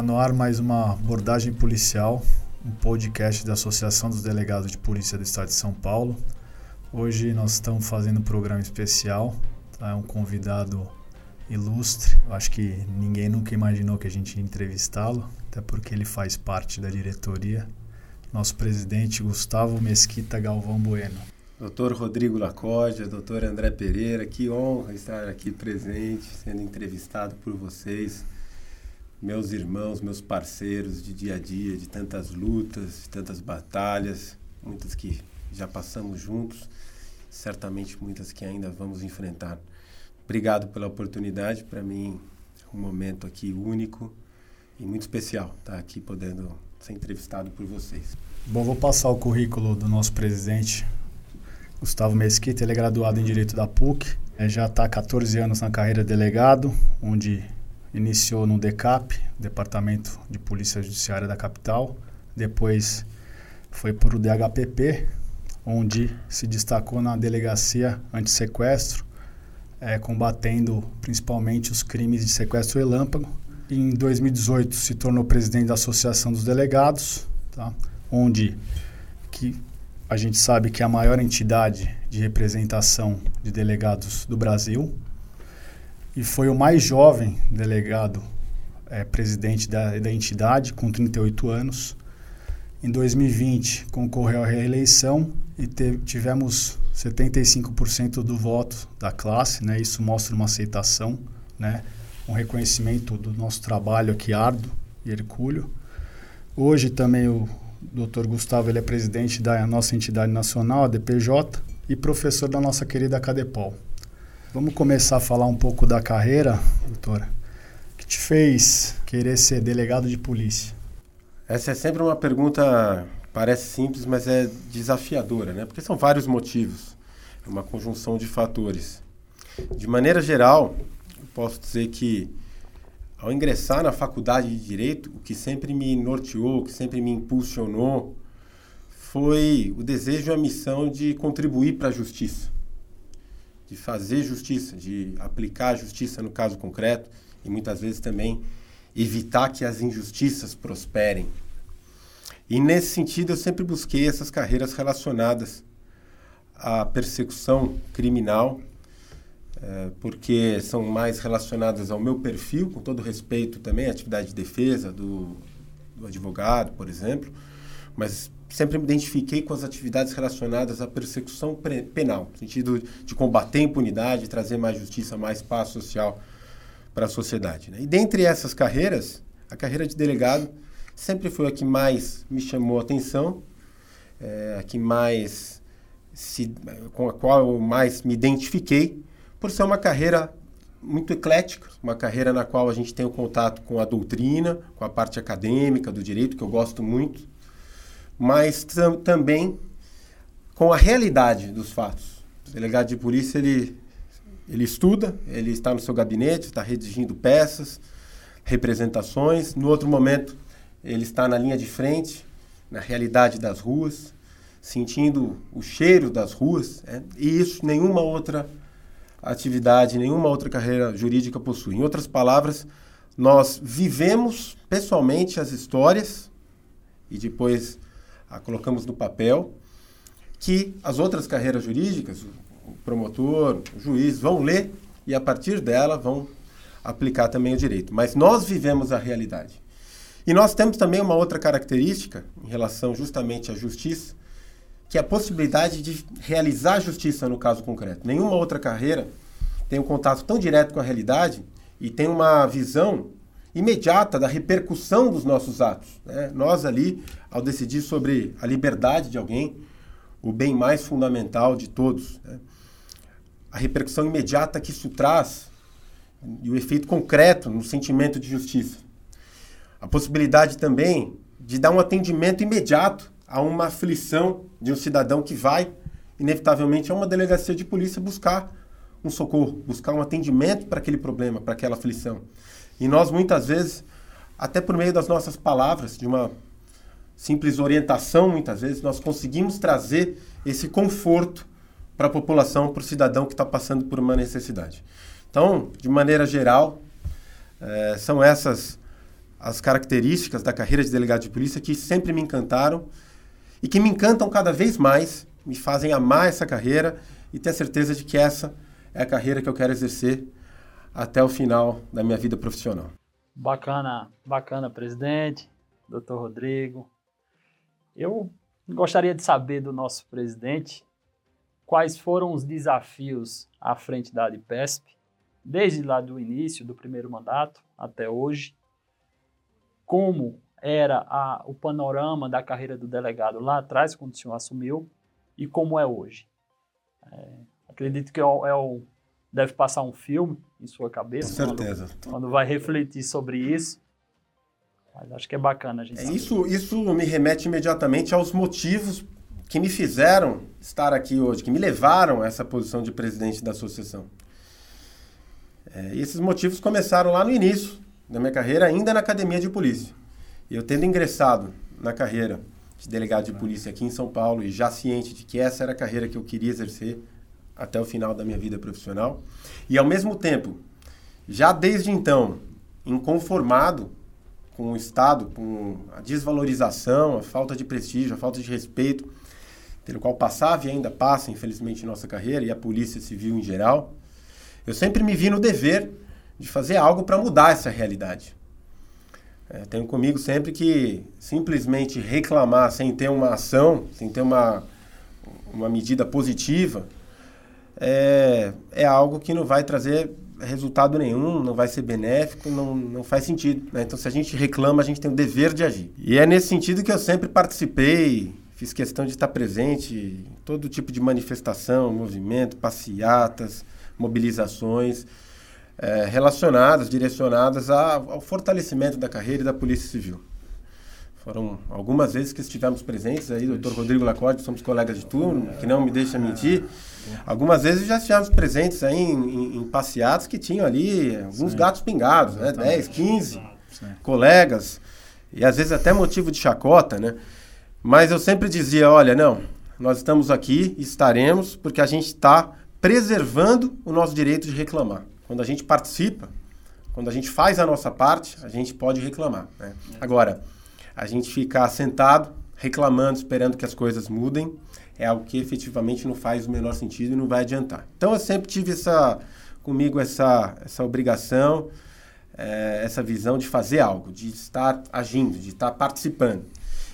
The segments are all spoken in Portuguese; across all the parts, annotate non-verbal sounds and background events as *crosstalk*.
Está no ar mais uma abordagem policial, um podcast da Associação dos Delegados de Polícia do Estado de São Paulo. Hoje nós estamos fazendo um programa especial, tá? um convidado ilustre. Eu acho que ninguém nunca imaginou que a gente ia entrevistá-lo, até porque ele faz parte da diretoria. Nosso presidente Gustavo Mesquita Galvão Bueno. Doutor Rodrigo Lacódia, doutor André Pereira, que honra estar aqui presente, sendo entrevistado por vocês, meus irmãos, meus parceiros de dia a dia, de tantas lutas, de tantas batalhas, muitas que já passamos juntos, certamente muitas que ainda vamos enfrentar. Obrigado pela oportunidade, para mim um momento aqui único e muito especial estar aqui podendo ser entrevistado por vocês. Bom, vou passar o currículo do nosso presidente, Gustavo Mesquita, ele é graduado em Direito da PUC, é, já está há 14 anos na carreira de delegado, onde iniciou no DECAP, Departamento de Polícia Judiciária da capital, depois foi para o DHPP, onde se destacou na delegacia antissequestro, é, combatendo principalmente os crimes de sequestro relâmpago. Em 2018 se tornou presidente da Associação dos Delegados, tá? onde que a gente sabe que é a maior entidade de representação de delegados do Brasil e foi o mais jovem delegado é, presidente da, da entidade, com 38 anos. Em 2020, concorreu à reeleição e tivemos 75% do voto da classe, né? Isso mostra uma aceitação, né? Um reconhecimento do nosso trabalho aqui árduo e hercúleo. Hoje também o Dr. Gustavo ele é presidente da nossa entidade nacional, a DPJ, e professor da nossa querida Cadepol. Vamos começar a falar um pouco da carreira, doutora. O que te fez querer ser delegado de polícia? Essa é sempre uma pergunta, parece simples, mas é desafiadora, né? Porque são vários motivos. É uma conjunção de fatores. De maneira geral, posso dizer que ao ingressar na faculdade de direito, o que sempre me norteou, o que sempre me impulsionou, foi o desejo e a missão de contribuir para a justiça, de fazer justiça, de aplicar a justiça no caso concreto e muitas vezes também evitar que as injustiças prosperem. E nesse sentido eu sempre busquei essas carreiras relacionadas à persecução criminal é, porque são mais relacionadas ao meu perfil, com todo respeito também à atividade de defesa do, do advogado, por exemplo, mas sempre me identifiquei com as atividades relacionadas à persecução penal, no sentido de combater a impunidade, trazer mais justiça, mais paz social para a sociedade. Né? E dentre essas carreiras, a carreira de delegado sempre foi a que mais me chamou a atenção, é, a que mais se, com a qual eu mais me identifiquei, por ser uma carreira muito eclética, uma carreira na qual a gente tem o contato com a doutrina, com a parte acadêmica do direito, que eu gosto muito, mas tam também com a realidade dos fatos. O delegado de polícia, ele, ele estuda, ele está no seu gabinete, está redigindo peças, representações. No outro momento, ele está na linha de frente, na realidade das ruas, sentindo o cheiro das ruas, é? e isso nenhuma outra atividade, nenhuma outra carreira jurídica possui. Em outras palavras, nós vivemos pessoalmente as histórias e depois a colocamos no papel que as outras carreiras jurídicas, o promotor, o juiz, vão ler e a partir dela vão aplicar também o direito. Mas nós vivemos a realidade. E nós temos também uma outra característica em relação justamente à justiça, que é a possibilidade de realizar a justiça no caso concreto. Nenhuma outra carreira tem um contato tão direto com a realidade e tem uma visão imediata da repercussão dos nossos atos. Né? Nós ali, ao decidir sobre a liberdade de alguém, o bem mais fundamental de todos, né? a repercussão imediata que isso traz e o efeito concreto no sentimento de justiça. A possibilidade também de dar um atendimento imediato a uma aflição de um cidadão que vai, inevitavelmente, a uma delegacia de polícia buscar um socorro, buscar um atendimento para aquele problema, para aquela aflição. E nós, muitas vezes, até por meio das nossas palavras, de uma simples orientação, muitas vezes, nós conseguimos trazer esse conforto para a população, para o cidadão que está passando por uma necessidade. Então, de maneira geral, é, são essas as características da carreira de delegado de polícia que sempre me encantaram e que me encantam cada vez mais, me fazem amar essa carreira e ter certeza de que essa é a carreira que eu quero exercer até o final da minha vida profissional. Bacana, bacana, presidente, doutor Rodrigo. Eu gostaria de saber do nosso presidente quais foram os desafios à frente da ADPESP, desde lá do início do primeiro mandato até hoje, como era a, o panorama da carreira do delegado lá atrás, quando o senhor assumiu, e como é hoje. É, acredito que é é o, deve passar um filme em sua cabeça. Com certeza. Quando, quando vai refletir sobre isso. Mas acho que é bacana a gente. É, isso, isso me remete imediatamente aos motivos que me fizeram estar aqui hoje, que me levaram a essa posição de presidente da associação. É, esses motivos começaram lá no início da minha carreira, ainda na academia de polícia. Eu tendo ingressado na carreira de delegado de polícia aqui em São Paulo e já ciente de que essa era a carreira que eu queria exercer até o final da minha vida profissional, e ao mesmo tempo, já desde então, inconformado com o Estado, com a desvalorização, a falta de prestígio, a falta de respeito pelo qual passava e ainda passa, infelizmente, nossa carreira, e a Polícia Civil em geral, eu sempre me vi no dever de fazer algo para mudar essa realidade. É, tenho comigo sempre que simplesmente reclamar sem ter uma ação, sem ter uma, uma medida positiva, é, é algo que não vai trazer resultado nenhum, não vai ser benéfico, não, não faz sentido. Né? Então, se a gente reclama, a gente tem o dever de agir. E é nesse sentido que eu sempre participei Fiz questão de estar presente em todo tipo de manifestação, movimento, passeatas, mobilizações é, relacionadas, direcionadas a, ao fortalecimento da carreira e da Polícia Civil. Foram algumas vezes que estivemos presentes aí, doutor Rodrigo Lacorde, somos colegas de turno, que não me deixa mentir. Algumas vezes já estivemos presentes aí em, em, em passeatos que tinham ali alguns Sim. gatos pingados, né? 10, 15 Sim. colegas, e às vezes até motivo de chacota, né? Mas eu sempre dizia: olha, não, nós estamos aqui, estaremos, porque a gente está preservando o nosso direito de reclamar. Quando a gente participa, quando a gente faz a nossa parte, a gente pode reclamar. Né? Agora, a gente ficar sentado, reclamando, esperando que as coisas mudem, é algo que efetivamente não faz o menor sentido e não vai adiantar. Então, eu sempre tive essa, comigo essa, essa obrigação, é, essa visão de fazer algo, de estar agindo, de estar participando.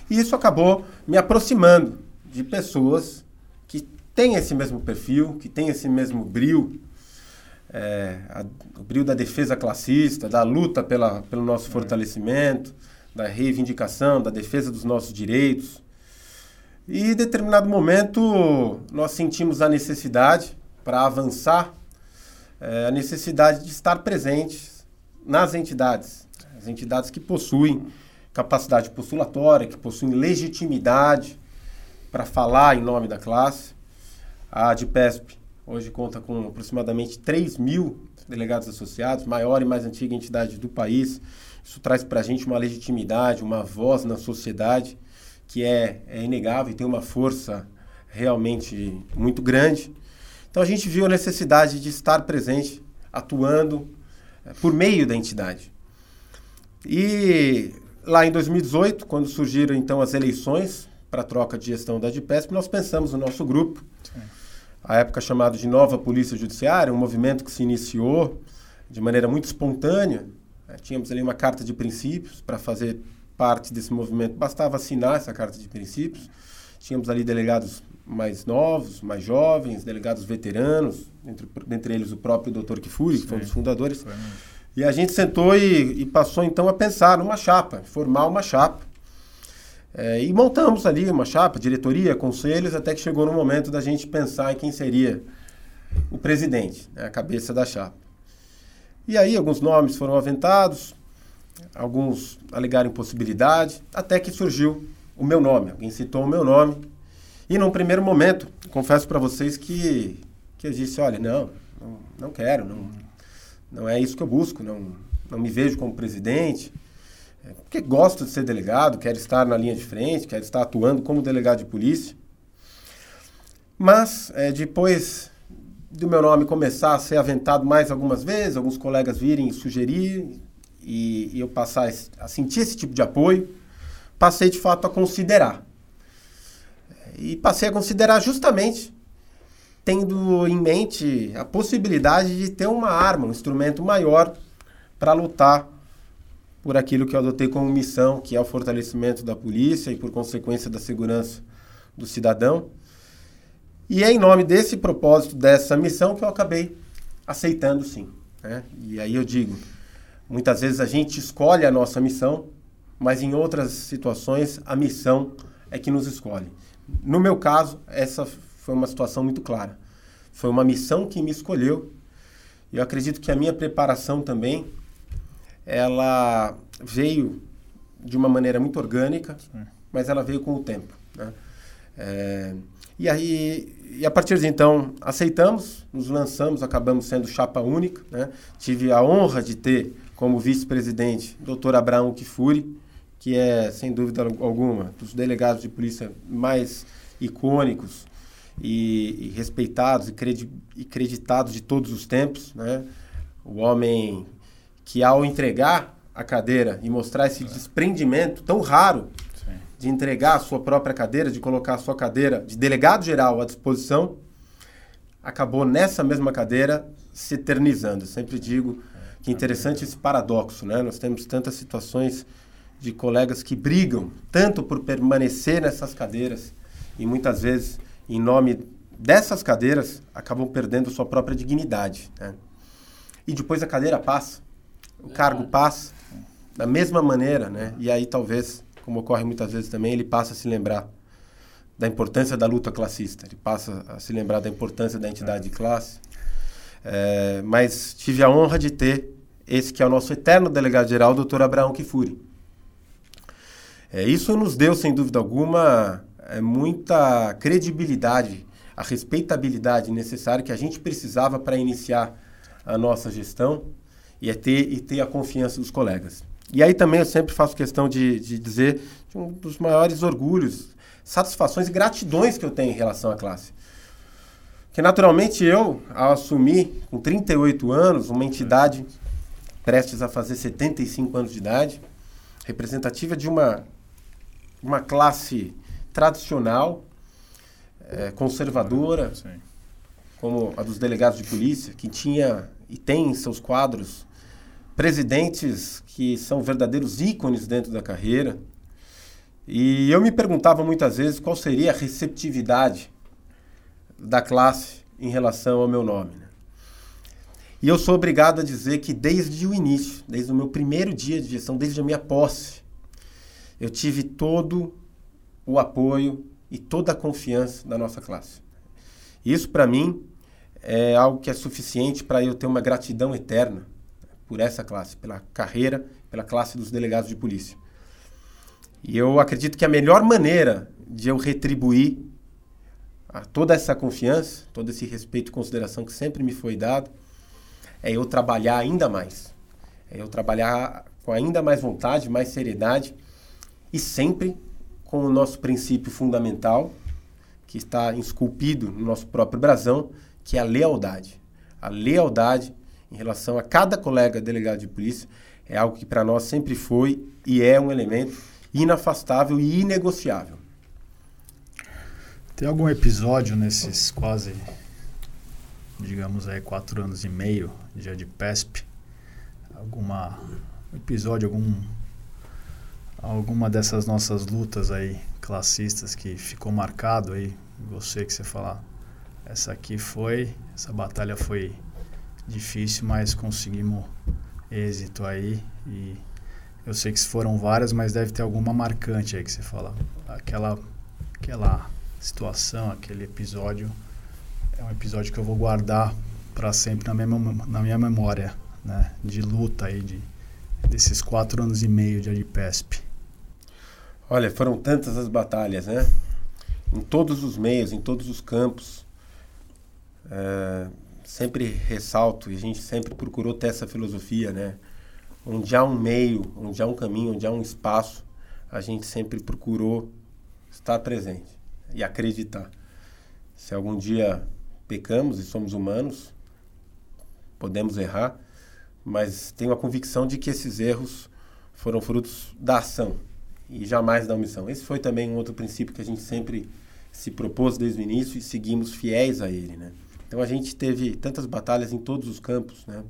E isso acabou me aproximando de pessoas que têm esse mesmo perfil, que têm esse mesmo brilho, é, a, o brilho da defesa classista, da luta pela, pelo nosso fortalecimento, da reivindicação, da defesa dos nossos direitos. E em determinado momento nós sentimos a necessidade, para avançar, é, a necessidade de estar presentes nas entidades, as entidades que possuem capacidade postulatória, que possuem legitimidade para falar em nome da classe. A ADPESP hoje conta com aproximadamente 3 mil delegados associados, maior e mais antiga entidade do país. Isso traz para a gente uma legitimidade, uma voz na sociedade que é, é inegável e tem uma força realmente muito grande. Então a gente viu a necessidade de estar presente, atuando é, por meio da entidade. E Lá em 2018, quando surgiram então as eleições para a troca de gestão da DPESP, nós pensamos no nosso grupo, Sim. a época chamado de Nova Polícia Judiciária, um movimento que se iniciou de maneira muito espontânea. Né? Tínhamos ali uma carta de princípios para fazer parte desse movimento, bastava assinar essa carta de princípios. Tínhamos ali delegados mais novos, mais jovens, delegados veteranos, entre, entre eles o próprio Dr. Kifuri, que foi um dos fundadores. Foi. E a gente sentou e, e passou então a pensar numa chapa, formar uma chapa. É, e montamos ali uma chapa, diretoria, conselhos, até que chegou no momento da gente pensar em quem seria o presidente, né, a cabeça da chapa. E aí alguns nomes foram aventados, alguns alegaram impossibilidade, até que surgiu o meu nome. Alguém citou o meu nome. E num primeiro momento, confesso para vocês que, que eu disse, olha, não, não, não quero, não, não é isso que eu busco, não, não me vejo como presidente, é, porque gosto de ser delegado, quero estar na linha de frente, quero estar atuando como delegado de polícia. Mas, é, depois do meu nome começar a ser aventado mais algumas vezes, alguns colegas virem sugerir, e, e eu passar a sentir esse tipo de apoio, passei de fato a considerar. E passei a considerar justamente tendo em mente a possibilidade de ter uma arma, um instrumento maior para lutar por aquilo que eu adotei como missão, que é o fortalecimento da polícia e, por consequência, da segurança do cidadão. E é em nome desse propósito, dessa missão, que eu acabei aceitando sim. Né? E aí eu digo, muitas vezes a gente escolhe a nossa missão, mas em outras situações a missão é que nos escolhe. No meu caso, essa foi uma situação muito clara. Foi uma missão que me escolheu. Eu acredito que a minha preparação também, ela veio de uma maneira muito orgânica, mas ela veio com o tempo. Né? É, e aí, e a partir de então, aceitamos, nos lançamos, acabamos sendo chapa única. Né? Tive a honra de ter como vice-presidente doutor Abraão Kifuri, que é, sem dúvida alguma, dos delegados de polícia mais icônicos e, e respeitados e, credi e creditados de todos os tempos. Né? O homem que, ao entregar a cadeira e mostrar esse desprendimento tão raro de entregar a sua própria cadeira, de colocar a sua cadeira de delegado geral à disposição, acabou nessa mesma cadeira se eternizando. Eu sempre digo que é interessante esse paradoxo, né? Nós temos tantas situações de colegas que brigam tanto por permanecer nessas cadeiras e muitas vezes, em nome dessas cadeiras, acabam perdendo sua própria dignidade. Né? E depois a cadeira passa, o cargo passa da mesma maneira, né? E aí talvez como ocorre muitas vezes também, ele passa a se lembrar da importância da luta classista, ele passa a se lembrar da importância da entidade de classe. É, mas tive a honra de ter esse que é o nosso eterno delegado-geral, o doutor Abraão Kifuri. É, isso nos deu, sem dúvida alguma, é, muita credibilidade, a respeitabilidade necessária que a gente precisava para iniciar a nossa gestão e, é ter, e ter a confiança dos colegas. E aí também eu sempre faço questão de, de dizer de um dos maiores orgulhos, satisfações e gratidões que eu tenho em relação à classe. Que naturalmente eu, ao assumir com 38 anos, uma entidade prestes a fazer 75 anos de idade, representativa de uma, uma classe tradicional, é, conservadora, Sim. como a dos delegados de polícia, que tinha e tem em seus quadros presidentes que são verdadeiros ícones dentro da carreira. E eu me perguntava muitas vezes qual seria a receptividade da classe em relação ao meu nome. Né? E eu sou obrigado a dizer que desde o início, desde o meu primeiro dia de gestão, desde a minha posse, eu tive todo o apoio e toda a confiança da nossa classe. Isso, para mim, é algo que é suficiente para eu ter uma gratidão eterna por essa classe, pela carreira, pela classe dos delegados de polícia. E eu acredito que a melhor maneira de eu retribuir toda essa confiança, todo esse respeito e consideração que sempre me foi dado, é eu trabalhar ainda mais. É eu trabalhar com ainda mais vontade, mais seriedade e sempre com o nosso princípio fundamental, que está esculpido no nosso próprio brasão, que é a lealdade. A lealdade em relação a cada colega delegado de polícia é algo que para nós sempre foi e é um elemento inafastável e inegociável. Tem algum episódio nesses quase, digamos aí, quatro anos e meio de ADPESP? Alguma episódio, algum alguma dessas nossas lutas aí classistas que ficou marcado aí, você que você falar, essa aqui foi, essa batalha foi difícil, mas conseguimos êxito aí. E eu sei que foram várias, mas deve ter alguma marcante aí que você fala. Aquela, aquela situação, aquele episódio, é um episódio que eu vou guardar para sempre na minha, na minha memória, né? De luta aí, de, desses quatro anos e meio de ADPESP. Olha, foram tantas as batalhas, né? Em todos os meios, em todos os campos. É, sempre ressalto, e a gente sempre procurou ter essa filosofia, né? Onde há um meio, onde há um caminho, onde há um espaço, a gente sempre procurou estar presente e acreditar. Se algum dia pecamos e somos humanos, podemos errar, mas tenho a convicção de que esses erros foram frutos da ação e jamais da omissão. Esse foi também um outro princípio que a gente sempre se propôs desde o início e seguimos fiéis a ele, né? Então a gente teve tantas batalhas em todos os campos, né?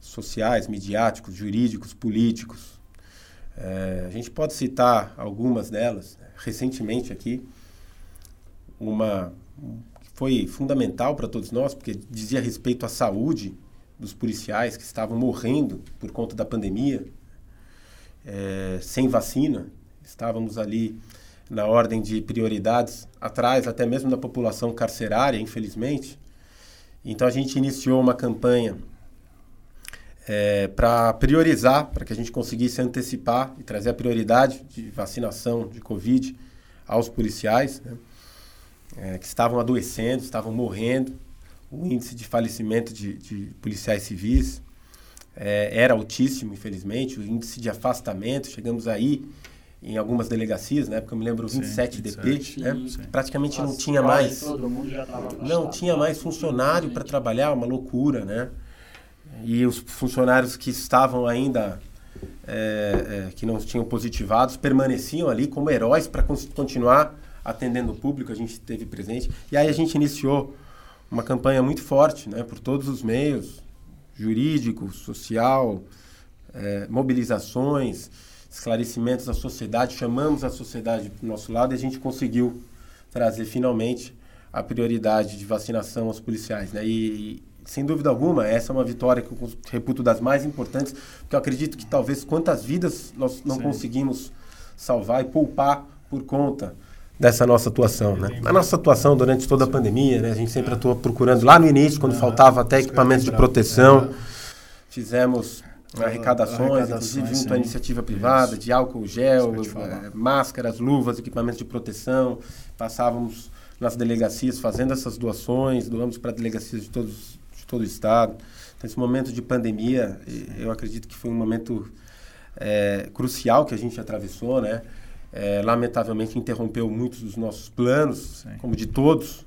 Sociais, midiáticos, jurídicos, políticos. É, a gente pode citar algumas delas. Né? Recentemente aqui, uma que foi fundamental para todos nós, porque dizia respeito à saúde dos policiais que estavam morrendo por conta da pandemia, é, sem vacina. Estávamos ali na ordem de prioridades, atrás até mesmo da população carcerária, infelizmente. Então a gente iniciou uma campanha é, para priorizar, para que a gente conseguisse antecipar e trazer a prioridade de vacinação de Covid aos policiais, né, é, que estavam adoecendo, estavam morrendo. O índice de falecimento de, de policiais civis é, era altíssimo, infelizmente. O índice de afastamento, chegamos aí em algumas delegacias, né? Porque eu me lembro 27 sim, DP, sim, né? Sim. praticamente não tinha mais, não tinha mais funcionário para trabalhar, uma loucura, né? E os funcionários que estavam ainda é, é, que não tinham positivados permaneciam ali como heróis para continuar atendendo o público. A gente teve presente e aí a gente iniciou uma campanha muito forte, né? Por todos os meios, jurídico, social, é, mobilizações esclarecimentos à sociedade, chamamos a sociedade para o nosso lado e a gente conseguiu trazer finalmente a prioridade de vacinação aos policiais. Né? E, sem dúvida alguma, essa é uma vitória que eu reputo das mais importantes, porque eu acredito que talvez quantas vidas nós não Sim. conseguimos salvar e poupar por conta dessa nossa atuação, né? A nossa atuação durante toda a pandemia, né? A gente sempre atuou procurando lá no início, quando faltava até equipamentos de proteção, fizemos arrecadações, inclusive junto à iniciativa privada, Isso. de álcool gel, é, máscaras, luvas, equipamentos de proteção. Passávamos nas delegacias fazendo essas doações, doamos para delegacias de, todos, de todo o estado. Então, esse momento de pandemia, eu acredito que foi um momento é, crucial que a gente atravessou, né? É, lamentavelmente interrompeu muitos dos nossos planos, Sim. como de todos,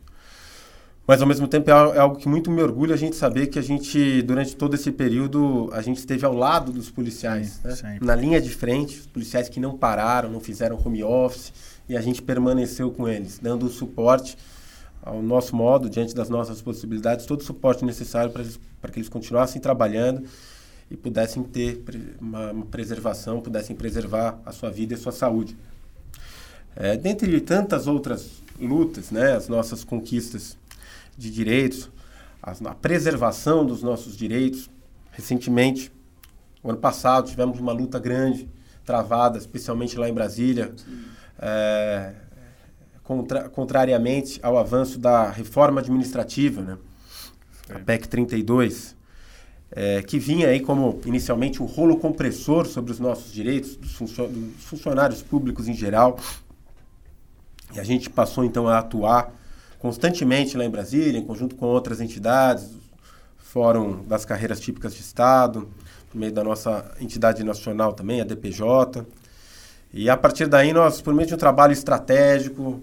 mas ao mesmo tempo é, é algo que muito me orgulha a gente saber que a gente, durante todo esse período, a gente esteve ao lado dos policiais, sim, né? na linha de frente, os policiais que não pararam, não fizeram home office, e a gente permaneceu com eles, dando o suporte ao nosso modo, diante das nossas possibilidades, todo o suporte necessário para que eles continuassem trabalhando e pudessem ter uma, uma, preservação, pudessem preservar a sua vida e a sua saúde. É, dentre tantas outras lutas, né, as nossas conquistas de direitos, a, a preservação dos nossos direitos. Recentemente, o ano passado, tivemos uma luta grande, travada, especialmente lá em Brasília, é, contra, contrariamente ao avanço da reforma administrativa, né? a PEC 32, é, que vinha aí como inicialmente um rolo compressor sobre os nossos direitos, dos, dos funcionários públicos em geral. E a gente passou então a atuar constantemente lá em Brasília, em conjunto com outras entidades, Fórum das Carreiras Típicas de Estado, por meio da nossa entidade nacional também, a DPJ. E a partir daí, nós, por meio de um trabalho estratégico,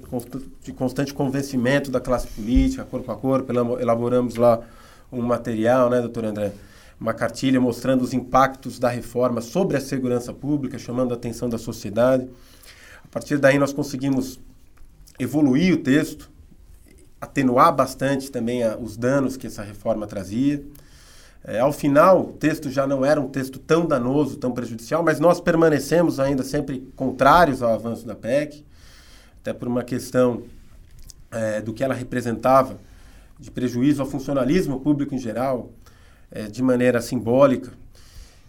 de constante convencimento da classe política, corpo a corpo, elaboramos lá um material, né, doutor André? Uma cartilha mostrando os impactos da reforma sobre a segurança pública, chamando a atenção da sociedade. A partir daí, nós conseguimos evoluir o texto, atenuar bastante também a, os danos que essa reforma trazia. É, ao final, o texto já não era um texto tão danoso, tão prejudicial, mas nós permanecemos ainda sempre contrários ao avanço da PEC, até por uma questão é, do que ela representava de prejuízo ao funcionalismo público em geral, é, de maneira simbólica.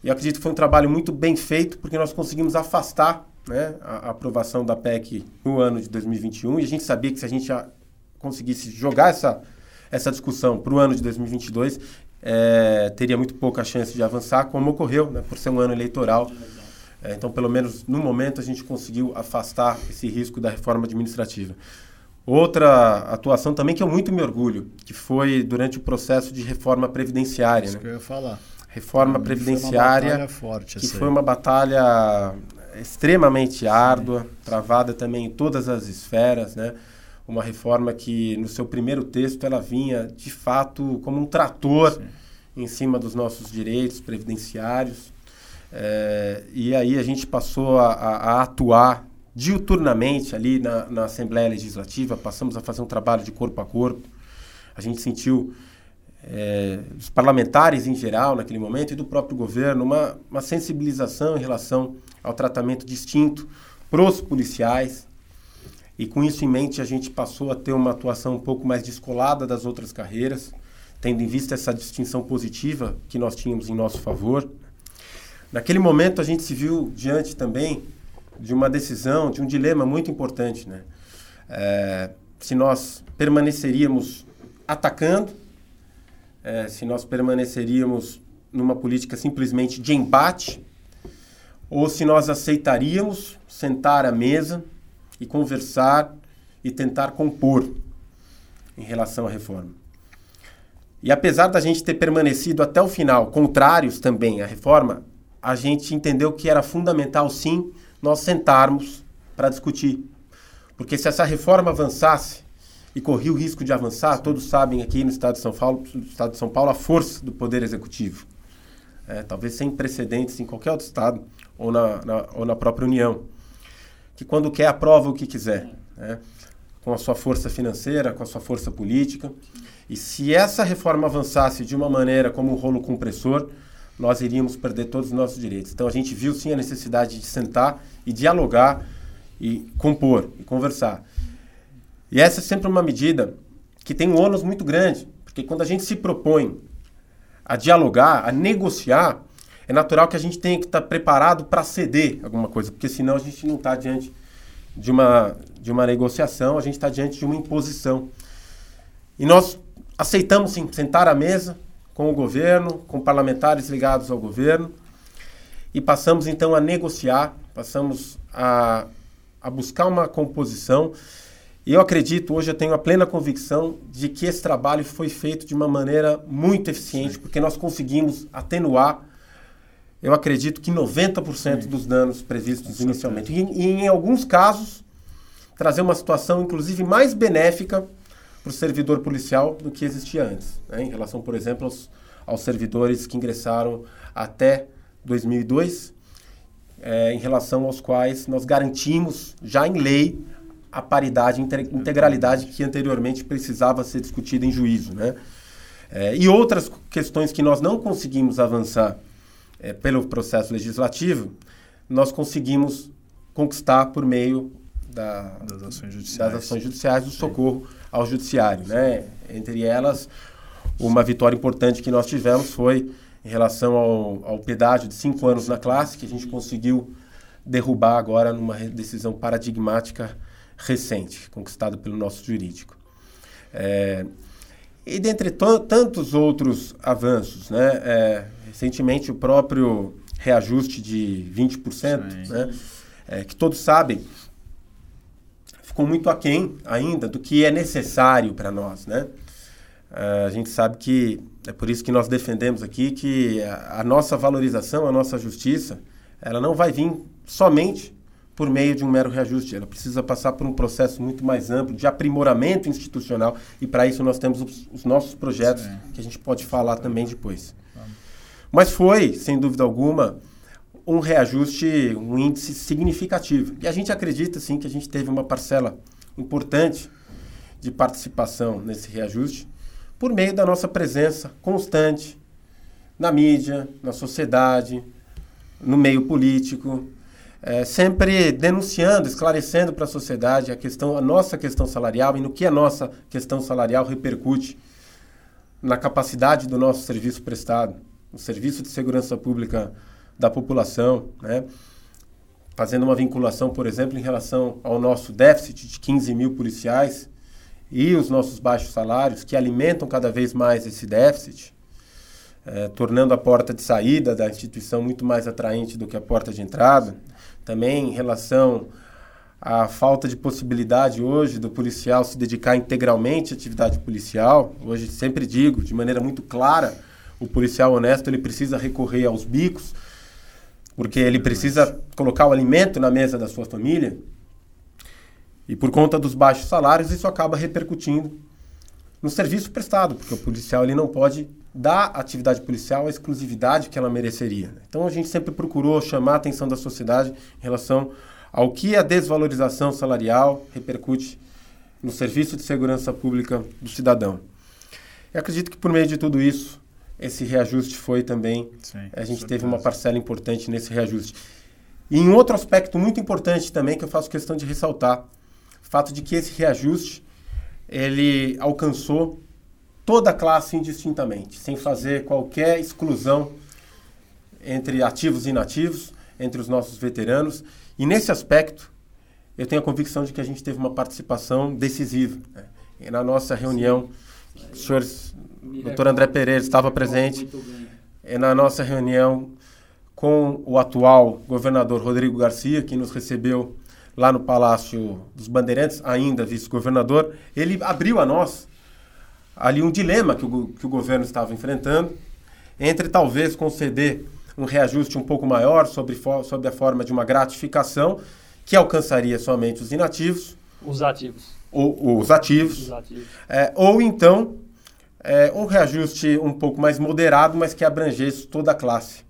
E acredito que foi um trabalho muito bem feito, porque nós conseguimos afastar né, a, a aprovação da PEC no ano de 2021, e a gente sabia que se a gente conseguisse jogar essa, essa discussão para o ano de 2022, é, teria muito pouca chance de avançar, como ocorreu, né, por ser um ano eleitoral. É, então, pelo menos no momento, a gente conseguiu afastar esse risco da reforma administrativa. Outra atuação também que eu muito me orgulho, que foi durante o processo de reforma previdenciária. Isso né? que eu ia falar. Reforma previdenciária, foi forte, que foi uma batalha extremamente árdua, travada também em todas as esferas, né? Uma reforma que no seu primeiro texto ela vinha de fato como um trator Sim. em cima dos nossos direitos previdenciários. É, e aí a gente passou a, a, a atuar diuturnamente ali na, na, Assembleia Legislativa, passamos a fazer um trabalho de corpo a corpo. A gente sentiu, é, os parlamentares em geral, naquele momento, e do próprio governo, uma, uma sensibilização em relação ao tratamento distinto para os policiais. E com isso em mente, a gente passou a ter uma atuação um pouco mais descolada das outras carreiras, tendo em vista essa distinção positiva que nós tínhamos em nosso favor. Naquele momento, a gente se viu diante também de uma decisão, de um dilema muito importante, né? É, se nós permaneceríamos atacando, é, se nós permaneceríamos numa política simplesmente de embate, ou se nós aceitaríamos sentar à mesa e conversar e tentar compor em relação à reforma. E apesar da gente ter permanecido até o final contrários também à reforma, a gente entendeu que era fundamental sim nós sentarmos para discutir. Porque se essa reforma avançasse e corria o risco de avançar, todos sabem aqui no Estado de São Paulo, no Estado de São Paulo a força do Poder Executivo. É, talvez sem precedentes em qualquer outro Estado ou na, na, ou na própria União. Que quando quer aprova o que quiser. Né? Com a sua força financeira, com a sua força política. E se essa reforma avançasse de uma maneira como um rolo compressor, nós iríamos perder todos os nossos direitos. Então a gente viu sim a necessidade de sentar e dialogar e compor e conversar. E essa é sempre uma medida que tem um ônus muito grande, porque quando a gente se propõe a dialogar, a negociar, é natural que a gente tenha que estar preparado para ceder alguma coisa, porque senão a gente não está diante de uma, de uma negociação, a gente está diante de uma imposição. E nós aceitamos sim sentar à mesa, com o governo, com parlamentares ligados ao governo, e passamos então a negociar, passamos a, a buscar uma composição. E eu acredito, hoje eu tenho a plena convicção de que esse trabalho foi feito de uma maneira muito eficiente, porque nós conseguimos atenuar, eu acredito que 90% Sim. dos danos previstos inicialmente. E, e, em alguns casos, trazer uma situação, inclusive, mais benéfica para o servidor policial do que existia antes, né? em relação, por exemplo, aos, aos servidores que ingressaram até 2002, é, em relação aos quais nós garantimos já em lei a paridade, integralidade que anteriormente precisava ser discutida em juízo. Né? É, e outras questões que nós não conseguimos avançar é, pelo processo legislativo, nós conseguimos conquistar por meio da, das ações judiciais, das ações judiciais do socorro ao judiciário. Né? Entre elas, uma vitória importante que nós tivemos foi em relação ao, ao pedágio de cinco anos na classe, que a gente conseguiu derrubar agora numa decisão paradigmática recente, conquistada pelo nosso jurídico. É, e dentre tantos outros avanços, né, é, recentemente o próprio reajuste de 20%, né, é, que todos sabem, ficou muito aquém ainda do que é necessário para nós, né? Uh, a gente sabe que é por isso que nós defendemos aqui que a, a, nossa valorização, a nossa justiça, ela não vai vir somente por meio de um mero reajuste. Ela precisa passar por um processo muito mais amplo de aprimoramento institucional e para isso nós temos os, os nossos projetos Sim. que a gente pode falar também depois. Mas foi, sem dúvida alguma, um reajuste, um índice significativo. E a gente acredita, sim, que a gente teve uma parcela importante de participação nesse reajuste por meio da nossa presença constante na mídia, na sociedade, no meio político, é, sempre denunciando, esclarecendo para a sociedade a questão, a nossa questão salarial e no que a nossa questão salarial repercute na capacidade do nosso serviço prestado, o serviço de segurança pública da população, né? fazendo uma vinculação, por exemplo, em relação ao nosso déficit de 15 mil policiais e os nossos baixos salários, que alimentam cada vez mais esse déficit, é, tornando a porta de saída da instituição muito mais atraente do que a porta de entrada. Também em relação à falta de possibilidade hoje do policial se dedicar integralmente à atividade policial. Hoje, sempre digo, de maneira muito clara, o policial honesto ele precisa recorrer aos bicos, porque ele precisa colocar o alimento na mesa da sua família. E por conta dos baixos salários, isso acaba repercutindo no serviço prestado, porque o policial ele não pode dar à atividade policial a exclusividade que ela mereceria. Então a gente sempre procurou chamar a atenção da sociedade em relação ao que a desvalorização salarial repercute no serviço de segurança pública do cidadão. Eu acredito que por meio de tudo isso, esse reajuste foi também. Sim, a gente teve uma parcela importante nesse reajuste. E em outro aspecto muito importante também que eu faço questão de ressaltar, o fato de que esse reajuste ele alcançou toda a classe indistintamente, sem fazer qualquer exclusão entre ativos e inativos, entre os nossos veteranos. E nesse aspecto, eu tenho a convicção de que a gente teve uma participação decisiva. Né? Na nossa reunião, o senhor, doutor André Pereira estava presente, e na nossa reunião com o atual governador Rodrigo Garcia, que nos recebeu lá no Palácio dos Bandeirantes, ainda vice-governador, ele abriu a nós ali um dilema que o, que o governo estava enfrentando, entre talvez conceder um reajuste um pouco maior sobre, sobre a forma de uma gratificação, que alcançaria somente os inativos. Os ativos. Ou, os ativos. Os ativos. É, ou então, é, um reajuste um pouco mais moderado, mas que abrangesse toda a classe.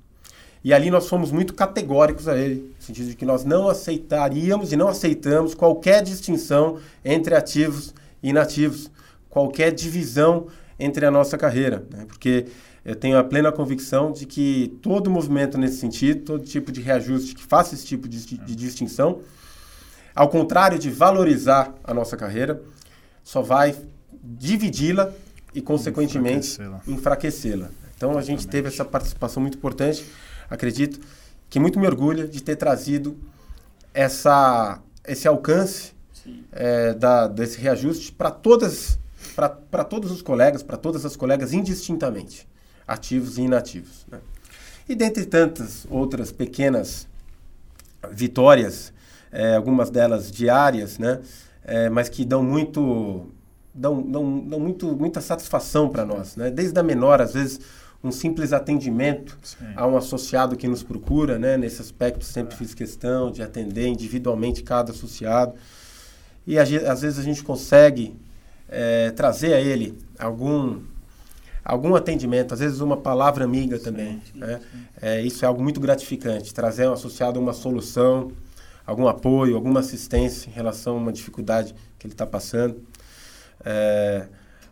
E ali nós fomos muito categóricos a ele, no sentido de que nós não aceitaríamos e não aceitamos qualquer distinção entre ativos e inativos, qualquer divisão entre a nossa carreira, né? porque eu tenho a plena convicção de que todo movimento nesse sentido, todo tipo de reajuste que faça esse tipo de, de distinção, ao contrário de valorizar a nossa carreira, só vai dividi-la e, consequentemente, enfraquecê-la. Então, a gente teve essa participação muito importante acredito, que muito me orgulha de ter trazido essa, esse alcance é, da, desse reajuste para todas para todos os colegas, para todas as colegas indistintamente, ativos e inativos. Né? E dentre tantas outras pequenas vitórias, é, algumas delas diárias, né? É, mas que dão muito dão, dão, dão muito, muita satisfação para nós. Né? Desde a menor, às vezes, um simples atendimento Sim. a um associado que nos procura, né? Nesse aspecto sempre é. fiz questão de atender individualmente cada associado. E às vezes a gente consegue é, trazer a ele algum algum atendimento, às vezes uma palavra amiga também. Sim, né? sim. É, isso é algo muito gratificante, trazer um associado uma solução, algum apoio, alguma assistência em relação a uma dificuldade que ele está passando. É,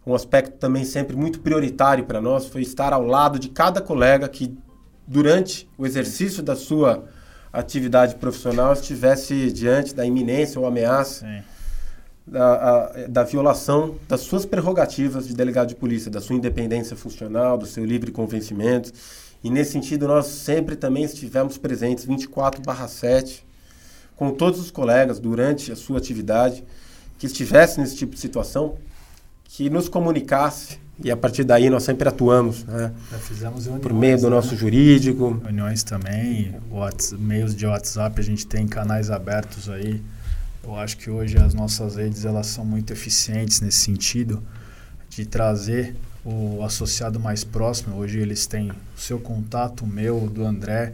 um aspecto também sempre muito prioritário para nós foi estar ao lado de cada colega que, durante o exercício da sua atividade profissional, estivesse diante da iminência ou ameaça da, a, da violação das suas prerrogativas de delegado de polícia, da sua independência funcional, do seu livre convencimento. E nesse sentido, nós sempre também estivemos presentes 24/7 com todos os colegas durante a sua atividade que estivesse nesse tipo de situação que nos comunicasse e a partir daí nós sempre atuamos, né? Já fizemos reuniões, por meio do nosso né? jurídico. Reuniões também, meios de WhatsApp, a gente tem canais abertos aí. Eu acho que hoje as nossas redes elas são muito eficientes nesse sentido de trazer o associado mais próximo. Hoje eles têm o seu contato, o meu, do André.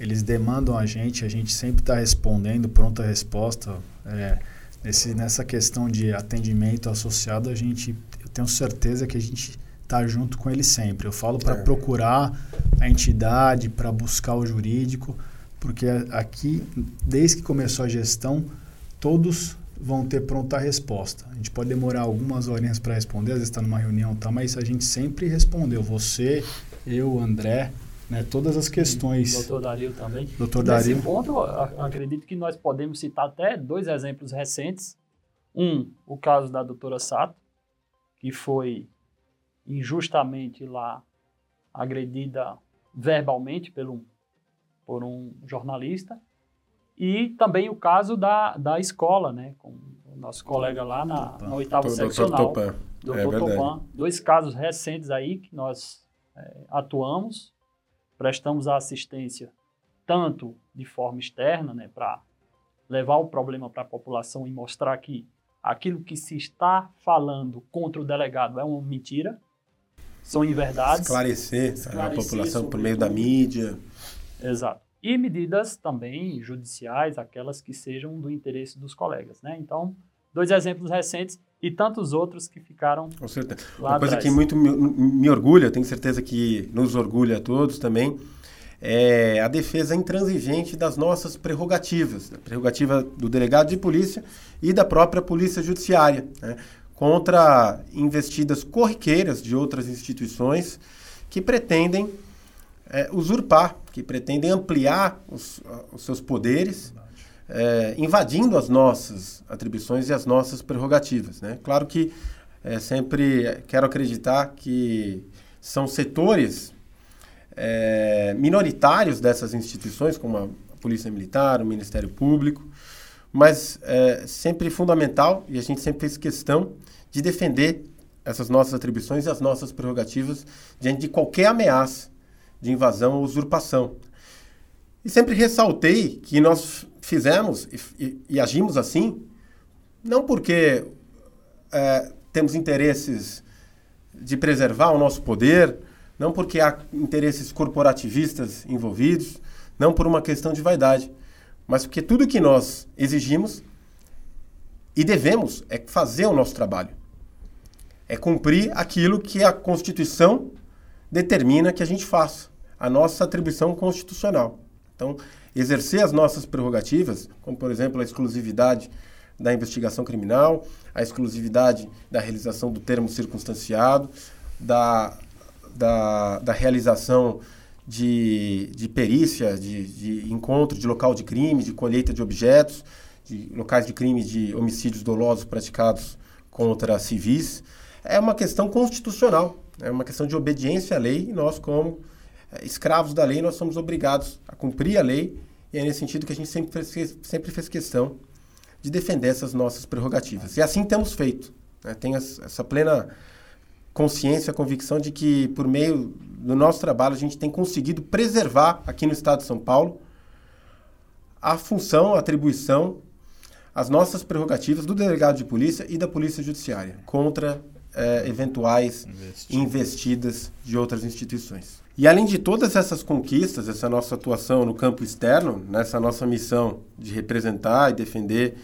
Eles demandam a gente, a gente sempre está respondendo, pronta resposta. É, Nesse, nessa questão de atendimento associado, a gente, eu tenho certeza que a gente está junto com ele sempre. Eu falo para é. procurar a entidade, para buscar o jurídico, porque aqui, desde que começou a gestão, todos vão ter pronta a resposta. A gente pode demorar algumas horinhas para responder, às vezes está numa reunião, tá, mas a gente sempre respondeu. Você, eu, André, né, todas as questões. Doutor Dario também. Doutor Dario. Nesse ponto, acredito que nós podemos citar até dois exemplos recentes. Um, o caso da doutora Sato, que foi injustamente lá agredida verbalmente pelo, por um jornalista. E também o caso da, da escola, né, com o nosso colega lá na, na oitava seccional. Doutor Topan. Doutor é Topan. Dois casos recentes aí que nós é, atuamos prestamos a assistência tanto de forma externa, né, para levar o problema para a população e mostrar que aquilo que se está falando contra o delegado é uma mentira, são inverdades. Esclarecer, Esclarecer a população por meio da mídia. Exato. E medidas também judiciais, aquelas que sejam do interesse dos colegas. Né? Então, dois exemplos recentes e tantos outros que ficaram Com certeza. Uma coisa atrás. que muito me, me orgulha, tenho certeza que nos orgulha a todos também, é a defesa intransigente das nossas prerrogativas, da prerrogativa do delegado de polícia e da própria polícia judiciária, né, contra investidas corriqueiras de outras instituições que pretendem é, usurpar, que pretendem ampliar os, os seus poderes, é, invadindo as nossas atribuições e as nossas prerrogativas. Né? Claro que é, sempre quero acreditar que são setores é, minoritários dessas instituições, como a Polícia Militar, o Ministério Público, mas é sempre fundamental, e a gente sempre fez questão, de defender essas nossas atribuições e as nossas prerrogativas diante de qualquer ameaça de invasão ou usurpação. E sempre ressaltei que nós fizemos e, e, e agimos assim, não porque é, temos interesses de preservar o nosso poder, não porque há interesses corporativistas envolvidos, não por uma questão de vaidade, mas porque tudo que nós exigimos e devemos é fazer o nosso trabalho. É cumprir aquilo que a Constituição determina que a gente faça, a nossa atribuição constitucional. Então, exercer as nossas prerrogativas, como por exemplo a exclusividade da investigação criminal, a exclusividade da realização do termo circunstanciado, da, da, da realização de, de perícia, de, de encontro de local de crime, de colheita de objetos, de locais de crime de homicídios dolosos praticados contra civis, é uma questão constitucional, é uma questão de obediência à lei e nós, como escravos da lei, nós somos obrigados a cumprir a lei e é nesse sentido que a gente sempre fez, sempre fez questão de defender essas nossas prerrogativas. E assim temos feito. Né? Tenho essa plena consciência, convicção de que, por meio do nosso trabalho, a gente tem conseguido preservar aqui no estado de São Paulo a função, a atribuição, as nossas prerrogativas do delegado de polícia e da polícia judiciária contra é, eventuais investidas de outras instituições. E além de todas essas conquistas, essa nossa atuação no campo externo, nessa nossa missão de representar e defender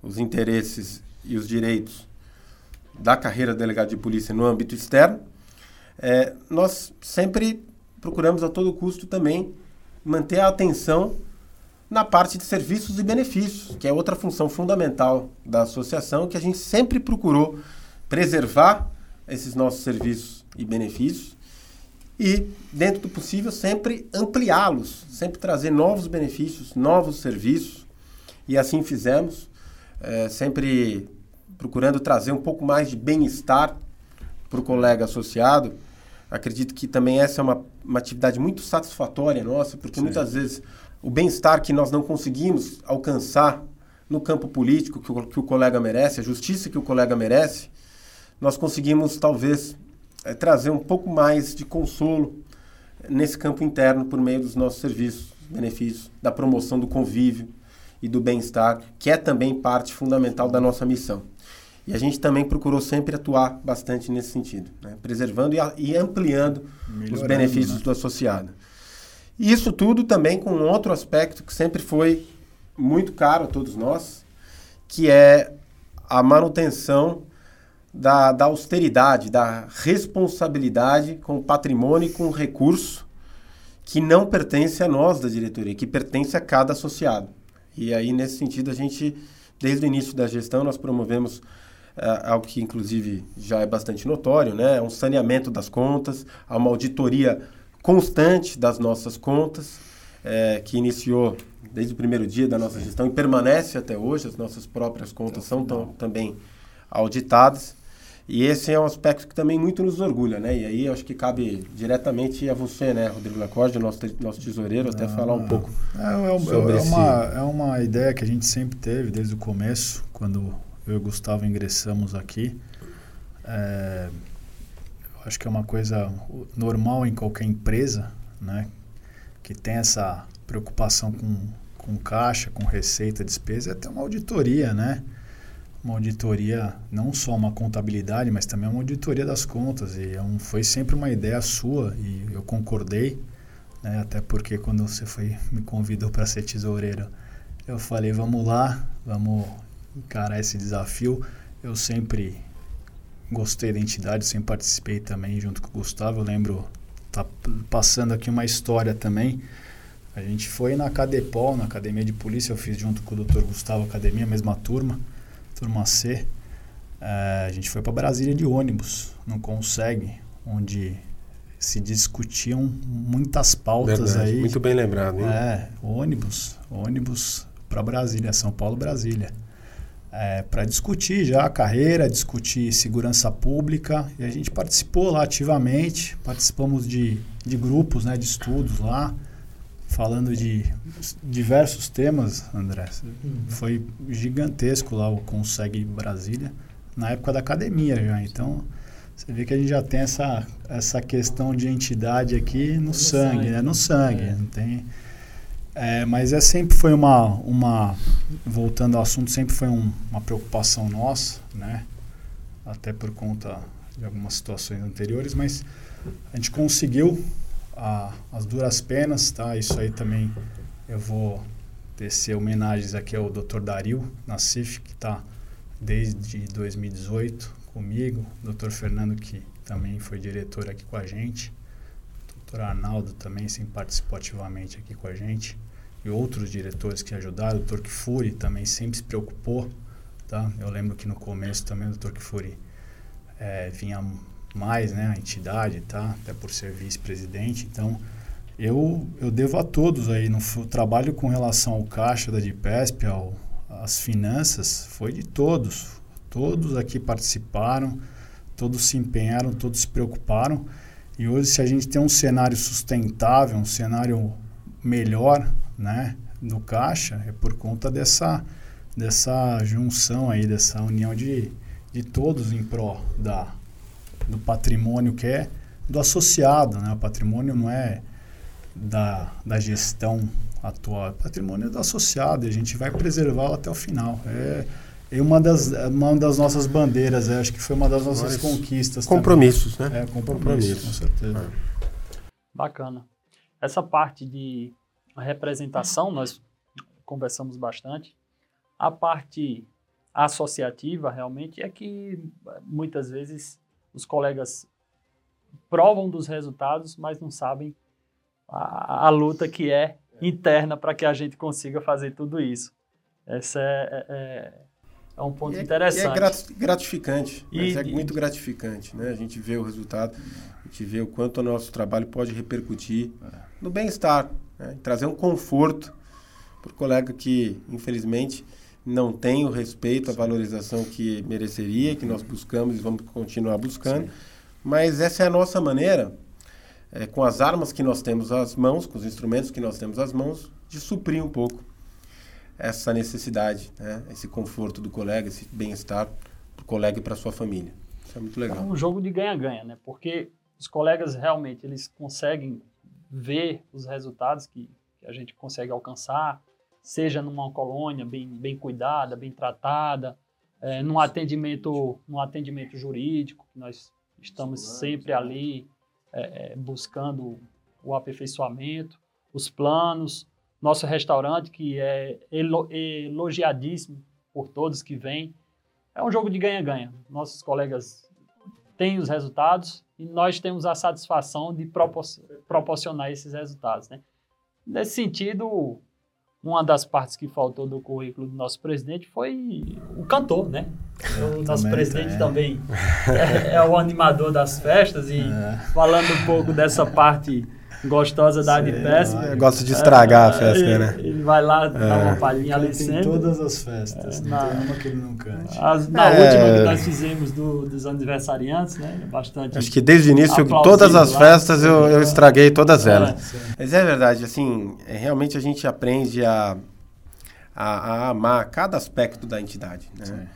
os interesses e os direitos da carreira de delegado de polícia no âmbito externo, é, nós sempre procuramos a todo custo também manter a atenção na parte de serviços e benefícios, que é outra função fundamental da associação, que a gente sempre procurou preservar esses nossos serviços e benefícios e, dentro do possível, sempre ampliá-los, sempre trazer novos benefícios, novos serviços, e assim fizemos, é, sempre procurando trazer um pouco mais de bem-estar para o colega associado. Acredito que também essa é uma, uma atividade muito satisfatória nossa, porque Sim. muitas vezes o bem-estar que nós não conseguimos alcançar no campo político que o, que o colega merece, a justiça que o colega merece, nós conseguimos talvez é, trazer um pouco mais de consolo nesse campo interno por meio dos nossos serviços, benefícios, da promoção do convívio e do bem-estar, que é também parte fundamental da nossa missão. E a gente também procurou sempre atuar bastante nesse sentido, né? preservando e, e ampliando Melhorando, os benefícios né? do associado. E isso tudo também com um outro aspecto que sempre foi muito caro a todos nós, que é a manutenção da, da austeridade, da responsabilidade com o patrimônio e com o recurso que não pertence a nós da diretoria, que pertence a cada associado. E aí, nesse sentido, a gente, desde o início da gestão, nós promovemos uh, algo que, inclusive, já é bastante notório, né? um saneamento das contas, uma auditoria constante das nossas contas, é, que iniciou desde o primeiro dia da nossa gestão e permanece até hoje. As nossas próprias contas são tão, também auditadas. E esse é um aspecto que também muito nos orgulha, né? E aí acho que cabe diretamente a você, né, Rodrigo Lacorde, nosso, nosso tesoureiro, até falar um pouco é, é, sobre é, uma, esse... é uma ideia que a gente sempre teve desde o começo, quando eu e o Gustavo ingressamos aqui. É, acho que é uma coisa normal em qualquer empresa, né? Que tem essa preocupação com, com caixa, com receita, despesa, é ter uma auditoria, né? Uma auditoria, não só uma contabilidade, mas também uma auditoria das contas. E é um, foi sempre uma ideia sua e eu concordei, né? até porque quando você foi me convidou para ser tesoureiro, eu falei, vamos lá, vamos encarar esse desafio. Eu sempre gostei da entidade, sempre participei também junto com o Gustavo. Eu lembro, tá passando aqui uma história também. A gente foi na Cadepol, na Academia de Polícia, eu fiz junto com o Dr. Gustavo Academia, mesma turma, turma C. É, a gente foi para Brasília de ônibus, não consegue, onde se discutiam muitas pautas Verdade, aí. Muito bem lembrado, hein? É, ônibus, ônibus para Brasília, São Paulo, Brasília. É, para discutir já a carreira, discutir segurança pública. E a gente participou lá ativamente, participamos de, de grupos, né, de estudos lá, falando de diversos temas, André. Uhum. Foi gigantesco lá o Consegue Brasília, na época da academia já. Então, você vê que a gente já tem essa, essa questão de entidade aqui no, no sangue, sangue, né? No sangue. É. Não tem é, mas é sempre foi uma, uma voltando ao assunto, sempre foi um, uma preocupação nossa, né? Até por conta de algumas situações anteriores, mas a gente conseguiu a, as duras penas, tá? Isso aí também eu vou tecer homenagens aqui ao Dr. Dario Nassif, que está desde 2018 comigo, Dr. Fernando, que também foi diretor aqui com a gente, Dr. Arnaldo também sempre participou ativamente aqui com a gente e outros diretores que ajudaram. O Dr. Kifuri também sempre se preocupou. Tá? Eu lembro que no começo também o Dr. Kifuri é, vinha mais, né, a entidade, tá? até por ser vice-presidente. Então, eu, eu devo a todos aí. No trabalho com relação ao caixa da DIPESP, ao, as finanças, foi de todos. Todos aqui participaram, todos se empenharam, todos se preocuparam. E hoje, se a gente tem um cenário sustentável, um cenário melhor, né, no caixa é por conta dessa, dessa junção aí, dessa união de, de todos em pró da, do patrimônio que é do associado, né? O patrimônio não é da, da gestão atual, é patrimônio do associado e a gente vai preservá-lo até o final. É, é uma das, uma das nossas bandeiras, é, acho que foi uma das nossas Mas conquistas. Compromissos, também. né? É, compromissos, com certeza. É. Bacana. Essa parte de representação, nós conversamos bastante. A parte associativa, realmente, é que muitas vezes os colegas provam dos resultados, mas não sabem a, a luta que é interna para que a gente consiga fazer tudo isso. Essa é, é, é, é um ponto e interessante. É, é gratificante, e, é muito gratificante, né? A gente vê o resultado, a gente vê o quanto o nosso trabalho pode repercutir no bem-estar né? trazer um conforto para o colega que, infelizmente, não tem o respeito, a valorização que mereceria, que nós buscamos e vamos continuar buscando. Sim. Mas essa é a nossa maneira, é, com as armas que nós temos às mãos, com os instrumentos que nós temos às mãos, de suprir um pouco essa necessidade, né? esse conforto do colega, esse bem-estar para o colega e para a sua família. Isso é muito legal. É um jogo de ganha-ganha, né? porque os colegas realmente eles conseguem ver os resultados que, que a gente consegue alcançar, seja numa colônia bem, bem cuidada, bem tratada, é, num atendimento num atendimento jurídico que nós estamos sempre ali é, é, buscando o aperfeiçoamento, os planos, nosso restaurante que é elo, elogiadíssimo por todos que vêm. É um jogo de ganha-ganha. Nossos colegas têm os resultados e nós temos a satisfação de propor proporcionar esses resultados. Né? Nesse sentido, uma das partes que faltou do currículo do nosso presidente foi o cantor, né? O nosso também presidente tem. também *laughs* é, é, o animador das festas e é. falando um pouco dessa parte gostosa da Adipesp. Eu gosto de estragar é, a festa, ele, né? Ele vai lá, dá é. uma palhinha ali sempre. todas as festas, é, não na, tem uma que ele não cante. As, na é. última que nós fizemos do, dos aniversariantes, né? Bastante. Acho que desde o início, todas as lá, festas eu, eu estraguei todas elas. Mas é verdade, assim, realmente a gente aprende a, a, a amar cada aspecto da entidade, né? Sim.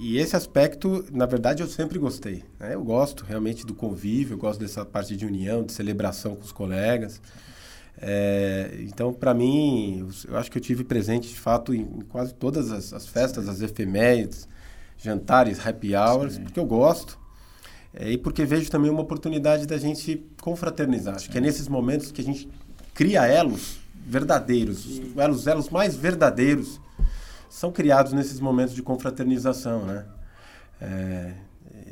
E esse aspecto, na verdade, eu sempre gostei. Né? Eu gosto realmente do convívio, eu gosto dessa parte de união, de celebração com os colegas. É, então, para mim, eu acho que eu tive presente, de fato, em, quase todas as, as, festas, as efemérides, jantares, happy hours, Sim. porque eu gosto. É, e porque vejo também uma oportunidade da gente confraternizar. Sim. Acho que é nesses momentos que a gente cria elos verdadeiros, os elos, elos mais verdadeiros são criados nesses momentos de confraternização, né? É,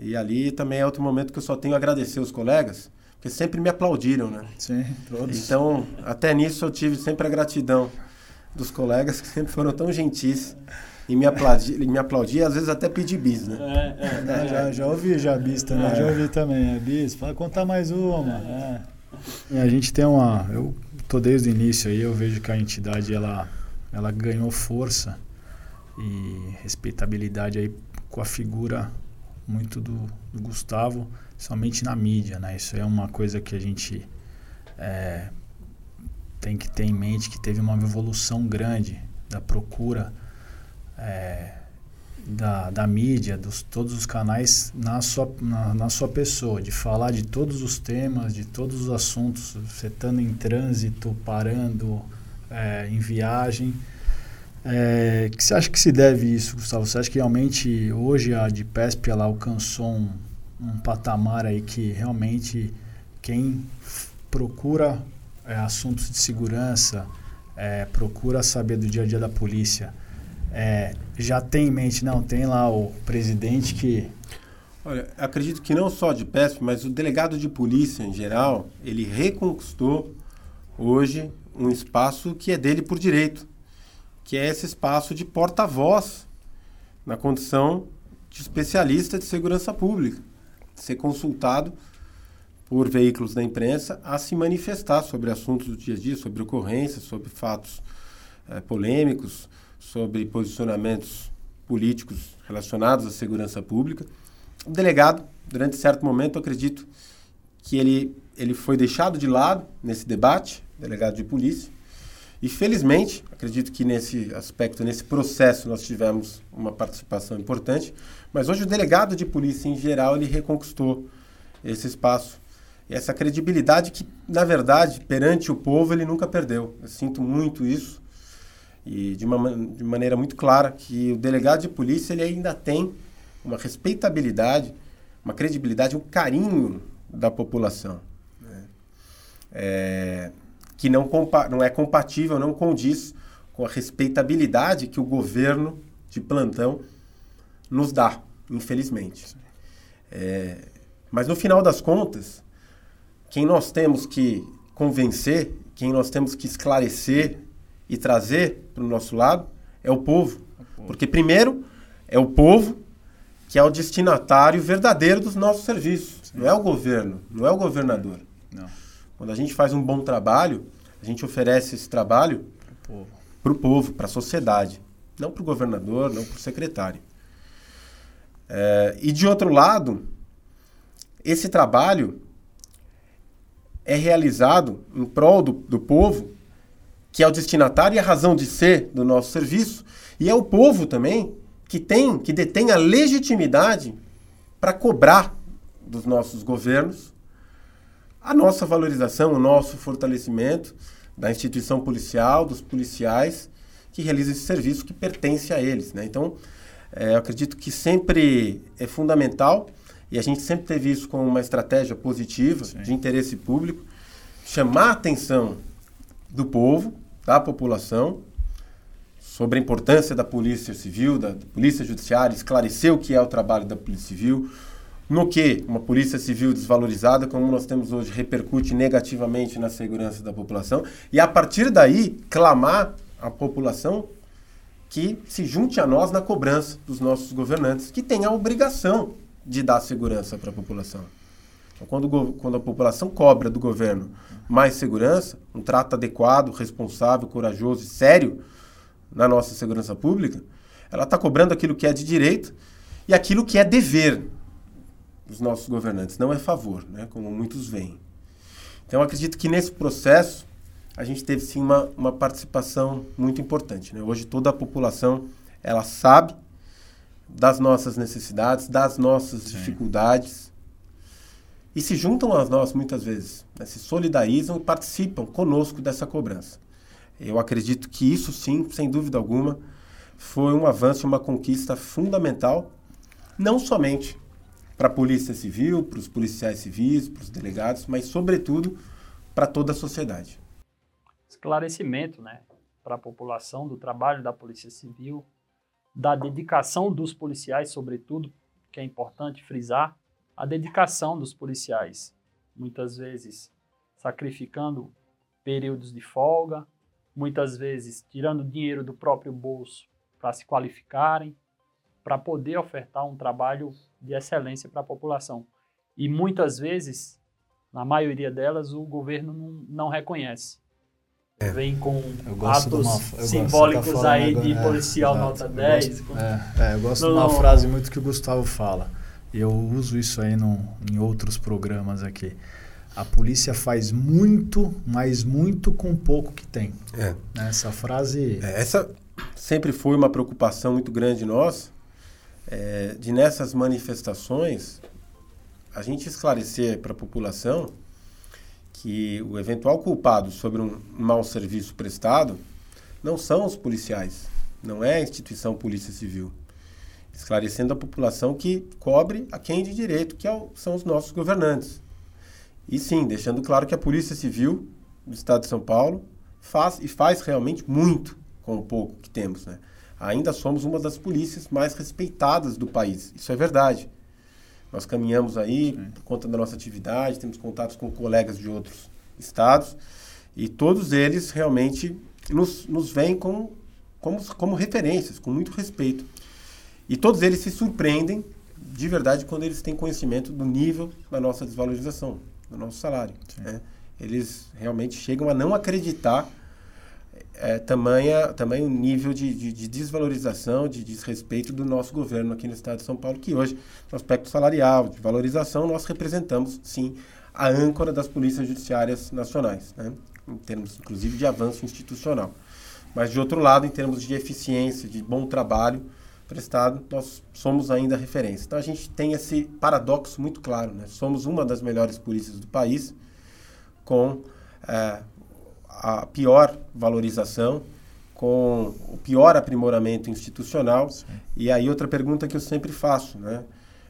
e ali também é outro momento que eu só tenho a agradecer os colegas, porque sempre me aplaudiram, né? Sim, todos. Então, até nisso eu tive sempre a gratidão dos colegas que sempre foram tão gentis e me aplaudir, me aplaudir às vezes até pedir bis, né? É, é, é, já, já ouvi já bis também, já ouvi também, é, bis, fala contar mais uma. a gente tem uma, eu tô desde o início aí, eu vejo que a entidade ela, ela ganhou força e respeitabilidade aí com a figura muito do, do Gustavo, somente na mídia, né? Isso é uma coisa que a gente é, tem que ter em mente que teve uma evolução grande da procura é, da, da mídia, dos todos os canais na sua, na, na, sua pessoa, de falar de todos os temas, de todos os assuntos, você estando em trânsito, parando, é, em viagem. É, que você acha que se deve isso, Gustavo? Você acha que realmente hoje a de PESP ela alcançou um, um patamar aí que realmente quem procura é, assuntos de segurança, é, procura saber do dia a dia da polícia, é, já tem em mente, não, tem lá o presidente que... Olha, acredito que não só de PESP, mas o delegado de polícia em geral, ele reconquistou hoje um espaço que é dele por direito, que é esse espaço de porta-voz na condição de especialista de segurança pública, ser consultado por veículos da imprensa a se manifestar sobre assuntos do dia a dia, sobre ocorrências, sobre fatos é, polêmicos, sobre posicionamentos políticos relacionados à segurança pública. O delegado, durante certo momento, acredito que ele, ele foi deixado de lado nesse debate, delegado de polícia, e felizmente, acredito que nesse aspecto, nesse processo, nós tivemos uma participação importante, mas hoje o delegado de polícia em geral, ele reconquistou esse espaço e essa credibilidade que, na verdade, perante o povo, ele nunca perdeu. Eu sinto muito isso e de uma de maneira muito clara que o delegado de polícia ele ainda tem uma respeitabilidade, uma credibilidade, um carinho da população, né? é, que não, não é compatível, não condiz com a respeitabilidade que o governo de plantão nos dá, infelizmente. É, mas no final das contas, quem nós temos que convencer, quem nós temos que esclarecer e trazer para o nosso lado é o povo. Porque, primeiro, é o povo que é o destinatário verdadeiro dos nossos serviços. Sim. Não é o governo, não é o governador. Não. Quando a gente faz um bom trabalho, a gente oferece esse trabalho para o povo, para a sociedade. Não para o governador, não para o secretário. É, e de outro lado, esse trabalho é realizado em prol do, do povo que é o destinatário e a razão de ser do nosso serviço, e é o povo também que tem, que detém a legitimidade para cobrar dos nossos governos a nossa valorização, o nosso fortalecimento da instituição policial, dos policiais que realizam esse serviço que pertence a eles. Né? Então, é, eu acredito que sempre é fundamental, e a gente sempre teve isso como uma estratégia positiva Sim. de interesse público, chamar a atenção do povo da população sobre a importância da Polícia Civil, da, Polícia Judiciária, esclarecer o que é o trabalho da Polícia Civil, no que uma Polícia Civil desvalorizada, como nós temos hoje, repercute negativamente na segurança da população, e a partir daí clamar a população que se junte a nós na cobrança dos nossos governantes, que têm a obrigação de dar segurança para a população. Então, quando, quando a população cobra do governo mais segurança, um trato adequado, responsável, corajoso e sério na nossa segurança pública, ela está cobrando aquilo que é de direito e aquilo que é dever dos nossos governantes, não é favor, né, como muitos veem. Então, acredito que nesse processo a gente teve sim uma, uma participação muito importante. Né? Hoje toda a população ela sabe das nossas necessidades, das nossas sim. dificuldades e se juntam a nós muitas vezes, né? se solidarizam e participam conosco dessa cobrança. Eu acredito que isso sim, sem dúvida alguma, foi um avanço, uma conquista fundamental, não somente para a Polícia Civil, para os policiais civis, para os delegados, mas sobretudo para toda a sociedade. Esclarecimento, né, para a população do trabalho da Polícia Civil, da dedicação dos policiais, sobretudo, que é importante frisar, a dedicação dos policiais, muitas vezes sacrificando períodos de folga, muitas vezes tirando dinheiro do próprio bolso para se qualificarem, para poder ofertar um trabalho de excelência para a população. E muitas vezes, na maioria delas, o governo não, não reconhece. É. Vem com atos uma, simbólicos aí de é, policial nota 10. Eu gosto, é, é, eu gosto de uma frase muito que o Gustavo fala. E eu uso isso aí no, em outros programas aqui. A polícia faz muito, mas muito com pouco que tem. É. Essa frase. É, essa sempre foi uma preocupação muito grande nossa, é, de nessas manifestações a gente esclarecer para a população que o eventual culpado sobre um mau serviço prestado não são os policiais, não é a instituição Polícia Civil. Esclarecendo a população que cobre a quem de direito, que é são os nossos governantes. E sim, deixando claro que a Polícia Civil do Estado de São Paulo faz e faz realmente muito com o pouco que temos. Né? Ainda somos uma das polícias mais respeitadas do país. Isso é verdade. Nós caminhamos aí Sim. por conta da nossa atividade, temos contatos com colegas de outros estados e todos eles realmente nos, nos veem como, como, como referências, com muito respeito. E todos eles se surpreendem de verdade quando eles têm conhecimento do nível da nossa desvalorização, do nosso salário. Né? Eles realmente chegam a não acreditar é, tamanha, tamanho nível de, de, de, desvalorização, de desrespeito do nosso governo aqui no estado de São Paulo, que hoje, no aspecto salarial, de valorização, nós representamos, sim, a âncora das polícias judiciárias nacionais, né? em termos, inclusive, de avanço institucional. Mas, de outro lado, em termos de eficiência, de bom trabalho prestado, nós somos ainda referência. Então, a gente tem esse paradoxo muito claro. Né? Somos uma das melhores polícias do país, com é, a pior valorização, com o pior aprimoramento institucional. Sim. E aí outra pergunta que eu sempre faço, né?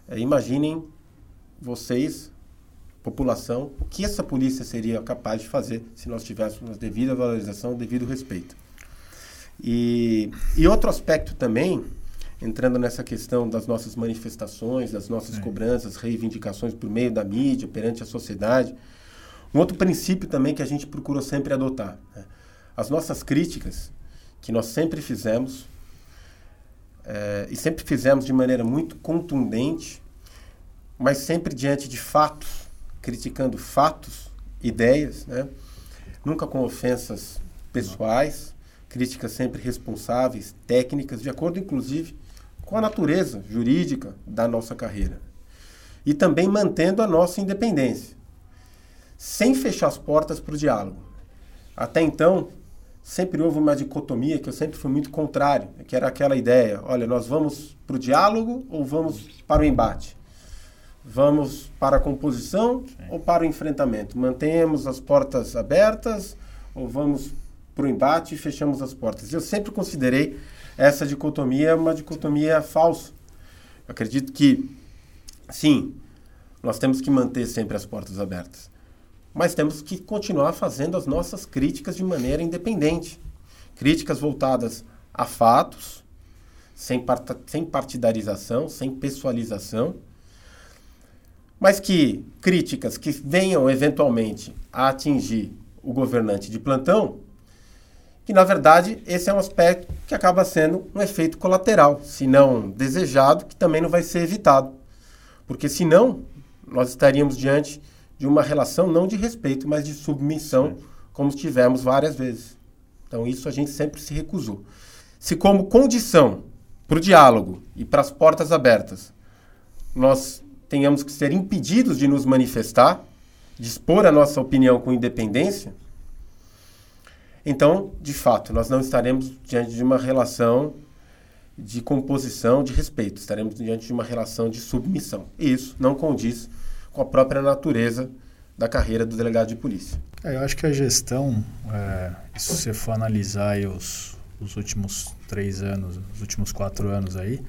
É, imaginem vocês, população, o que essa polícia seria capaz de fazer se nós tivéssemos devida valorização, devido respeito. E, e outro aspecto também, entrando nessa questão das nossas manifestações, das nossas Sim. cobranças, reivindicações por meio da mídia, perante a sociedade, um outro princípio também que a gente procura sempre adotar. Né? As nossas críticas, que nós sempre fizemos, é, e sempre fizemos de maneira muito contundente, mas sempre diante de fatos, criticando fatos, ideias, né? nunca com ofensas pessoais, críticas sempre responsáveis, técnicas, de acordo inclusive com a natureza jurídica da nossa carreira. E também mantendo a nossa independência sem fechar as portas para o diálogo. Até então, sempre houve uma dicotomia que eu sempre fui muito contrário, que era aquela ideia: olha, nós vamos para o diálogo ou vamos para o embate? Vamos para a composição Sim. ou para o enfrentamento? Mantemos as portas abertas ou vamos para o embate e fechamos as portas? Eu sempre considerei essa dicotomia uma dicotomia falsa. Eu acredito que, sim, nós temos que manter sempre as portas abertas mas temos que continuar fazendo as nossas críticas de maneira independente. Críticas voltadas a fatos, sem, sem partidarização, sem pessoalização, mas que críticas que venham eventualmente a atingir o governante de plantão, que na verdade esse é um aspecto que acaba sendo um efeito colateral, se não desejado, que também não vai ser evitado. Porque senão nós estaríamos diante de uma relação não de respeito, mas de submissão, Sim. como tivemos várias vezes. Então, isso a gente sempre se recusou. Se, como condição para o diálogo e para as portas abertas, nós tenhamos que ser impedidos de nos manifestar, de expor a nossa opinião com independência, então, de fato, nós não estaremos diante de uma relação de composição de respeito, estaremos diante de uma relação de submissão. E isso não condiz com a própria natureza da carreira do delegado de polícia. É, eu acho que a gestão, é, se você for analisar os, os últimos três anos, os últimos quatro anos aí,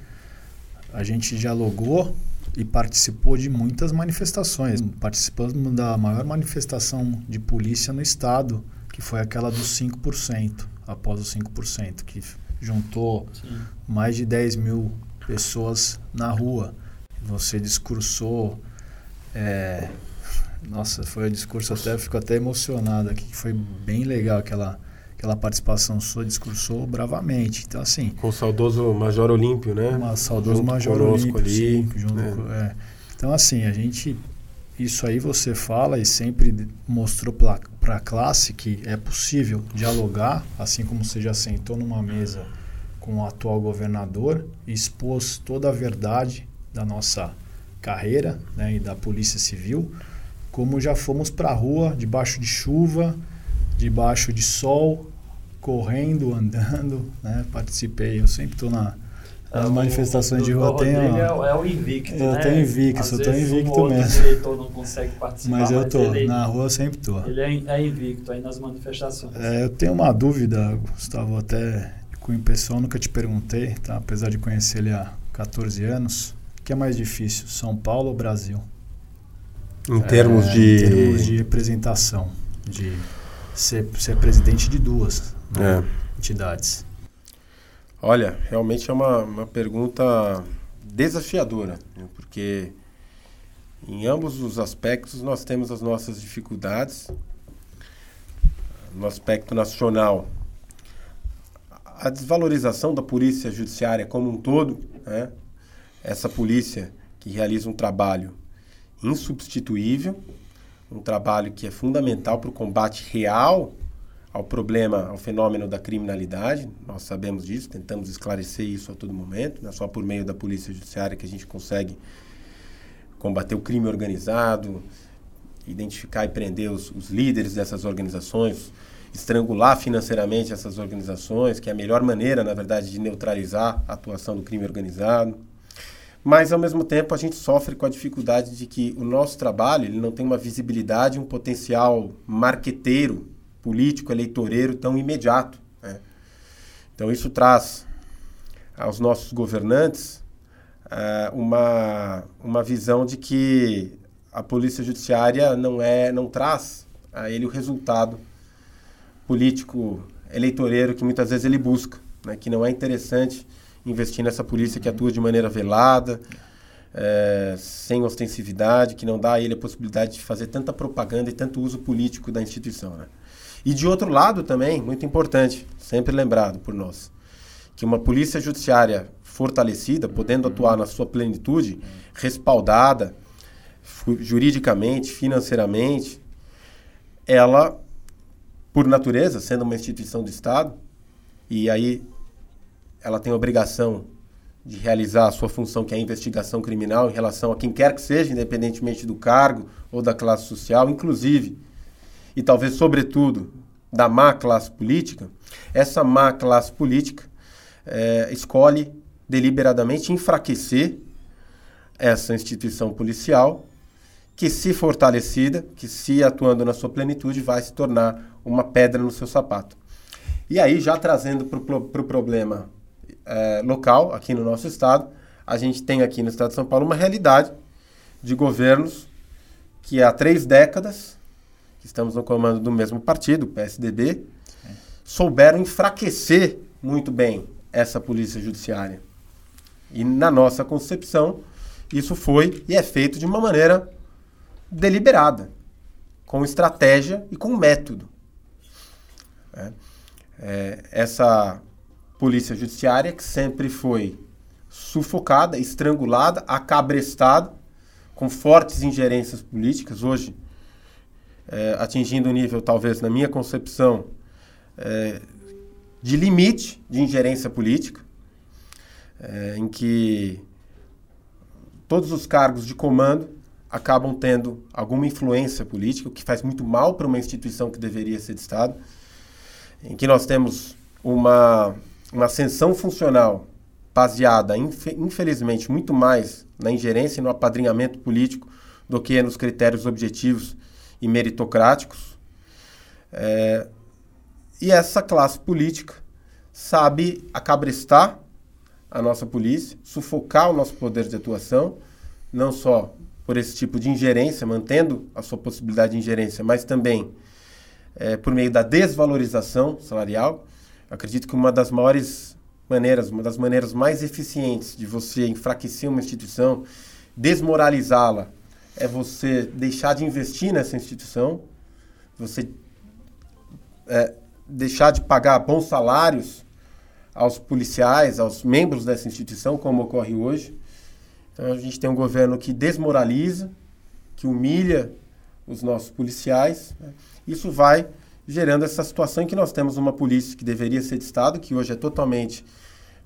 a gente dialogou e participou de muitas manifestações. Participamos da maior manifestação de polícia no estado, que foi aquela dos 5%, após os 5%, que juntou Sim. mais de 10 mil pessoas na rua. Você discursou. É, nossa, foi um discurso até, fico até emocionado aqui, foi bem legal aquela, aquela participação sua, discursou bravamente. Então, assim. Com o saudoso Major Olímpio, né? Uma saudoso junto Major Olímpio. Ali, sim, junto né? com, é. Então, assim, a gente isso aí você fala e sempre mostrou para a classe que é possível dialogar, assim como você já sentou numa mesa com o atual governador e expôs toda a verdade da nossa carreira né, e da Polícia Civil, como já fomos para a rua, debaixo de chuva, debaixo de sol, correndo, *laughs* andando, né, participei, eu sempre estou na as manifestações de rua tem. É, é o invicto. Eu né? tô invicto, Às eu tô invicto um mesmo. O diretor não consegue participar. Mas eu tô, mas ele, na rua eu sempre tô. Ele é, é invicto aí nas manifestações. É, eu tenho uma dúvida, Gustavo, até com o pessoal, nunca te perguntei, tá? apesar de conhecer ele há 14 anos. O que é mais difícil, São Paulo ou Brasil? Em termos é, de. Em termos de representação, de ser, ser presidente de duas né, é. entidades. Olha, realmente é uma, uma pergunta desafiadora, né? porque em ambos os aspectos nós temos as nossas dificuldades. No aspecto nacional, a desvalorização da polícia judiciária como um todo, né? Essa polícia que realiza um trabalho insubstituível, um trabalho que é fundamental para o combate real ao problema, ao fenômeno da criminalidade. Nós sabemos disso, tentamos esclarecer isso a todo momento. Não é só por meio da polícia judiciária que a gente consegue combater o crime organizado, identificar e prender os, os líderes dessas organizações, estrangular financeiramente essas organizações, que é a melhor maneira, na verdade, de neutralizar a atuação do crime organizado. Mas, ao mesmo tempo, a gente sofre com a dificuldade de que o nosso trabalho ele não tem uma visibilidade, um potencial marqueteiro político, eleitoreiro tão imediato. Né? Então, isso traz aos nossos governantes uh, uma, uma visão de que a polícia judiciária não, é, não traz a ele o resultado político eleitoreiro que muitas vezes ele busca, né? que não é interessante investir nessa polícia que atua de maneira velada, é, sem ostensividade, que não dá a ele a possibilidade de fazer tanta propaganda e tanto uso político da instituição. Né? E de outro lado também, muito importante, sempre lembrado por nós, que uma polícia judiciária fortalecida, podendo atuar na sua plenitude, respaldada juridicamente, financeiramente, ela, por natureza, sendo uma instituição de Estado, e aí ela tem a obrigação de realizar a sua função, que é a investigação criminal, em relação a quem quer que seja, independentemente do cargo ou da classe social, inclusive e talvez sobretudo da má classe política, essa má classe política é, escolhe deliberadamente enfraquecer essa instituição policial, que se fortalecida, que se atuando na sua plenitude, vai se tornar uma pedra no seu sapato. E aí, já trazendo para o pro problema é, local, aqui no nosso estado, a gente tem aqui no estado de São Paulo uma realidade de governos que há três décadas estamos no comando do mesmo partido, PSDB, souberam enfraquecer muito bem essa polícia judiciária. E na nossa concepção, isso foi e é feito de uma maneira deliberada, com estratégia e com método. É, é, essa polícia judiciária que sempre foi sufocada, estrangulada, acabrestada, com fortes ingerências políticas. Hoje, é, atingindo um nível, talvez, na minha concepção, é, de limite de ingerência política, é, em que todos os cargos de comando acabam tendo alguma influência política, o que faz muito mal para uma instituição que deveria ser de Estado, em que nós temos uma, uma ascensão funcional baseada, infelizmente, muito mais na ingerência e no apadrinhamento político do que nos critérios objetivos e meritocráticos. É, e essa classe política sabe acabrestar a nossa polícia, sufocar o nosso poder de atuação, não só por esse tipo de ingerência, mantendo a sua possibilidade de ingerência, mas também é, por meio da desvalorização salarial. Acredito que uma das maiores maneiras, uma das maneiras mais eficientes de você enfraquecer uma instituição, desmoralizá-la, é você deixar de investir nessa instituição, você é, deixar de pagar bons salários aos policiais, aos membros dessa instituição, como ocorre hoje. Então a gente tem um governo que desmoraliza, que humilha os nossos policiais. Né? Isso vai gerando essa situação em que nós temos uma polícia que deveria ser de Estado, que hoje é totalmente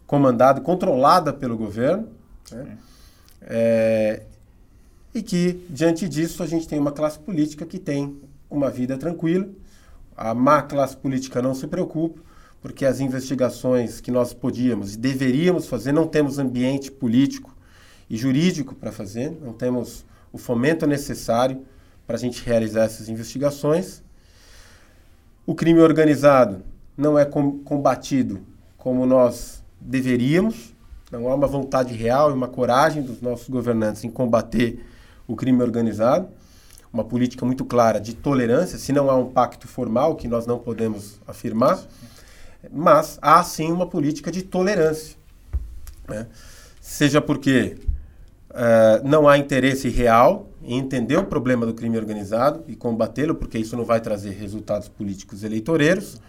comandada, controlada pelo governo, né? é, e que, diante disso, a gente tem uma classe política que tem uma vida tranquila. A má classe política não se preocupa, porque as investigações que nós podíamos e deveríamos fazer, não temos ambiente político e jurídico para fazer, não temos o fomento necessário para a gente realizar essas investigações. O crime organizado não é combatido como nós deveríamos, não há uma vontade real e uma coragem dos nossos governantes em combater o crime organizado, uma política muito clara de tolerância, se não há um pacto formal, que nós não podemos afirmar, mas há sim uma política de tolerância. Né? Seja porque uh, não há interesse real em entender o problema do crime organizado e combatê-lo, porque isso não vai trazer resultados políticos eleitoreiros,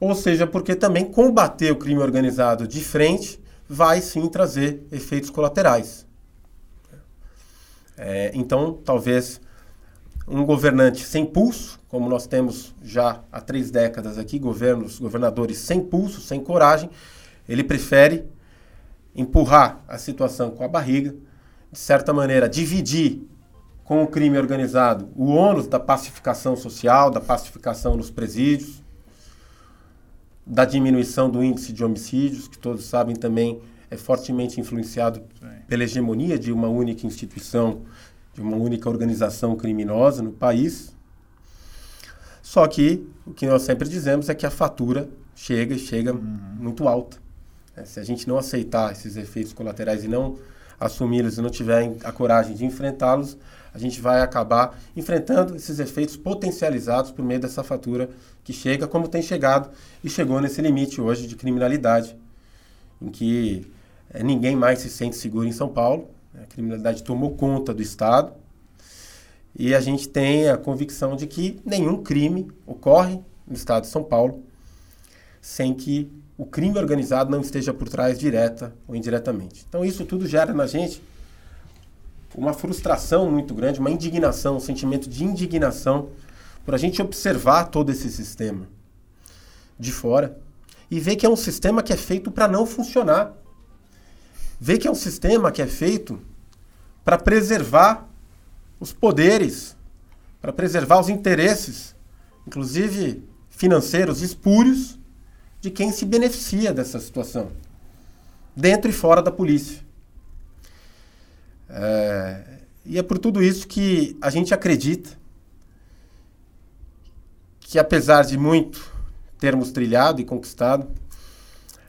ou seja, porque também combater o crime organizado de frente vai sim trazer efeitos colaterais. É, então, talvez um governante sem pulso, como nós temos já há três décadas aqui, governos, governadores sem pulso, sem coragem, ele prefere empurrar a situação com a barriga, de certa maneira, dividir com o crime organizado o ônus da pacificação social, da pacificação nos presídios, da diminuição do índice de homicídios, que todos sabem também é fortemente influenciado pela hegemonia de uma única instituição, de uma única organização criminosa no país. Só que o que nós sempre dizemos é que a fatura chega e chega uhum. muito alta. É, se a gente não aceitar esses efeitos colaterais e não assumi-los e não tiver a coragem de enfrentá-los, a gente vai acabar enfrentando esses efeitos potencializados por meio dessa fatura que chega, como tem chegado e chegou nesse limite hoje de criminalidade, em que é, ninguém mais se sente seguro em São Paulo. A criminalidade tomou conta do Estado. E a gente tem a convicção de que nenhum crime ocorre no Estado de São Paulo sem que o crime organizado não esteja por trás direta ou indiretamente. Então isso tudo gera na gente uma frustração muito grande, uma indignação, um sentimento de indignação por a gente observar todo esse sistema de fora e ver que é um sistema que é feito para não funcionar vê que é um sistema que é feito para preservar os poderes, para preservar os interesses, inclusive financeiros espúrios, de quem se beneficia dessa situação, dentro e fora da polícia. É, e é por tudo isso que a gente acredita que, apesar de muito termos trilhado e conquistado,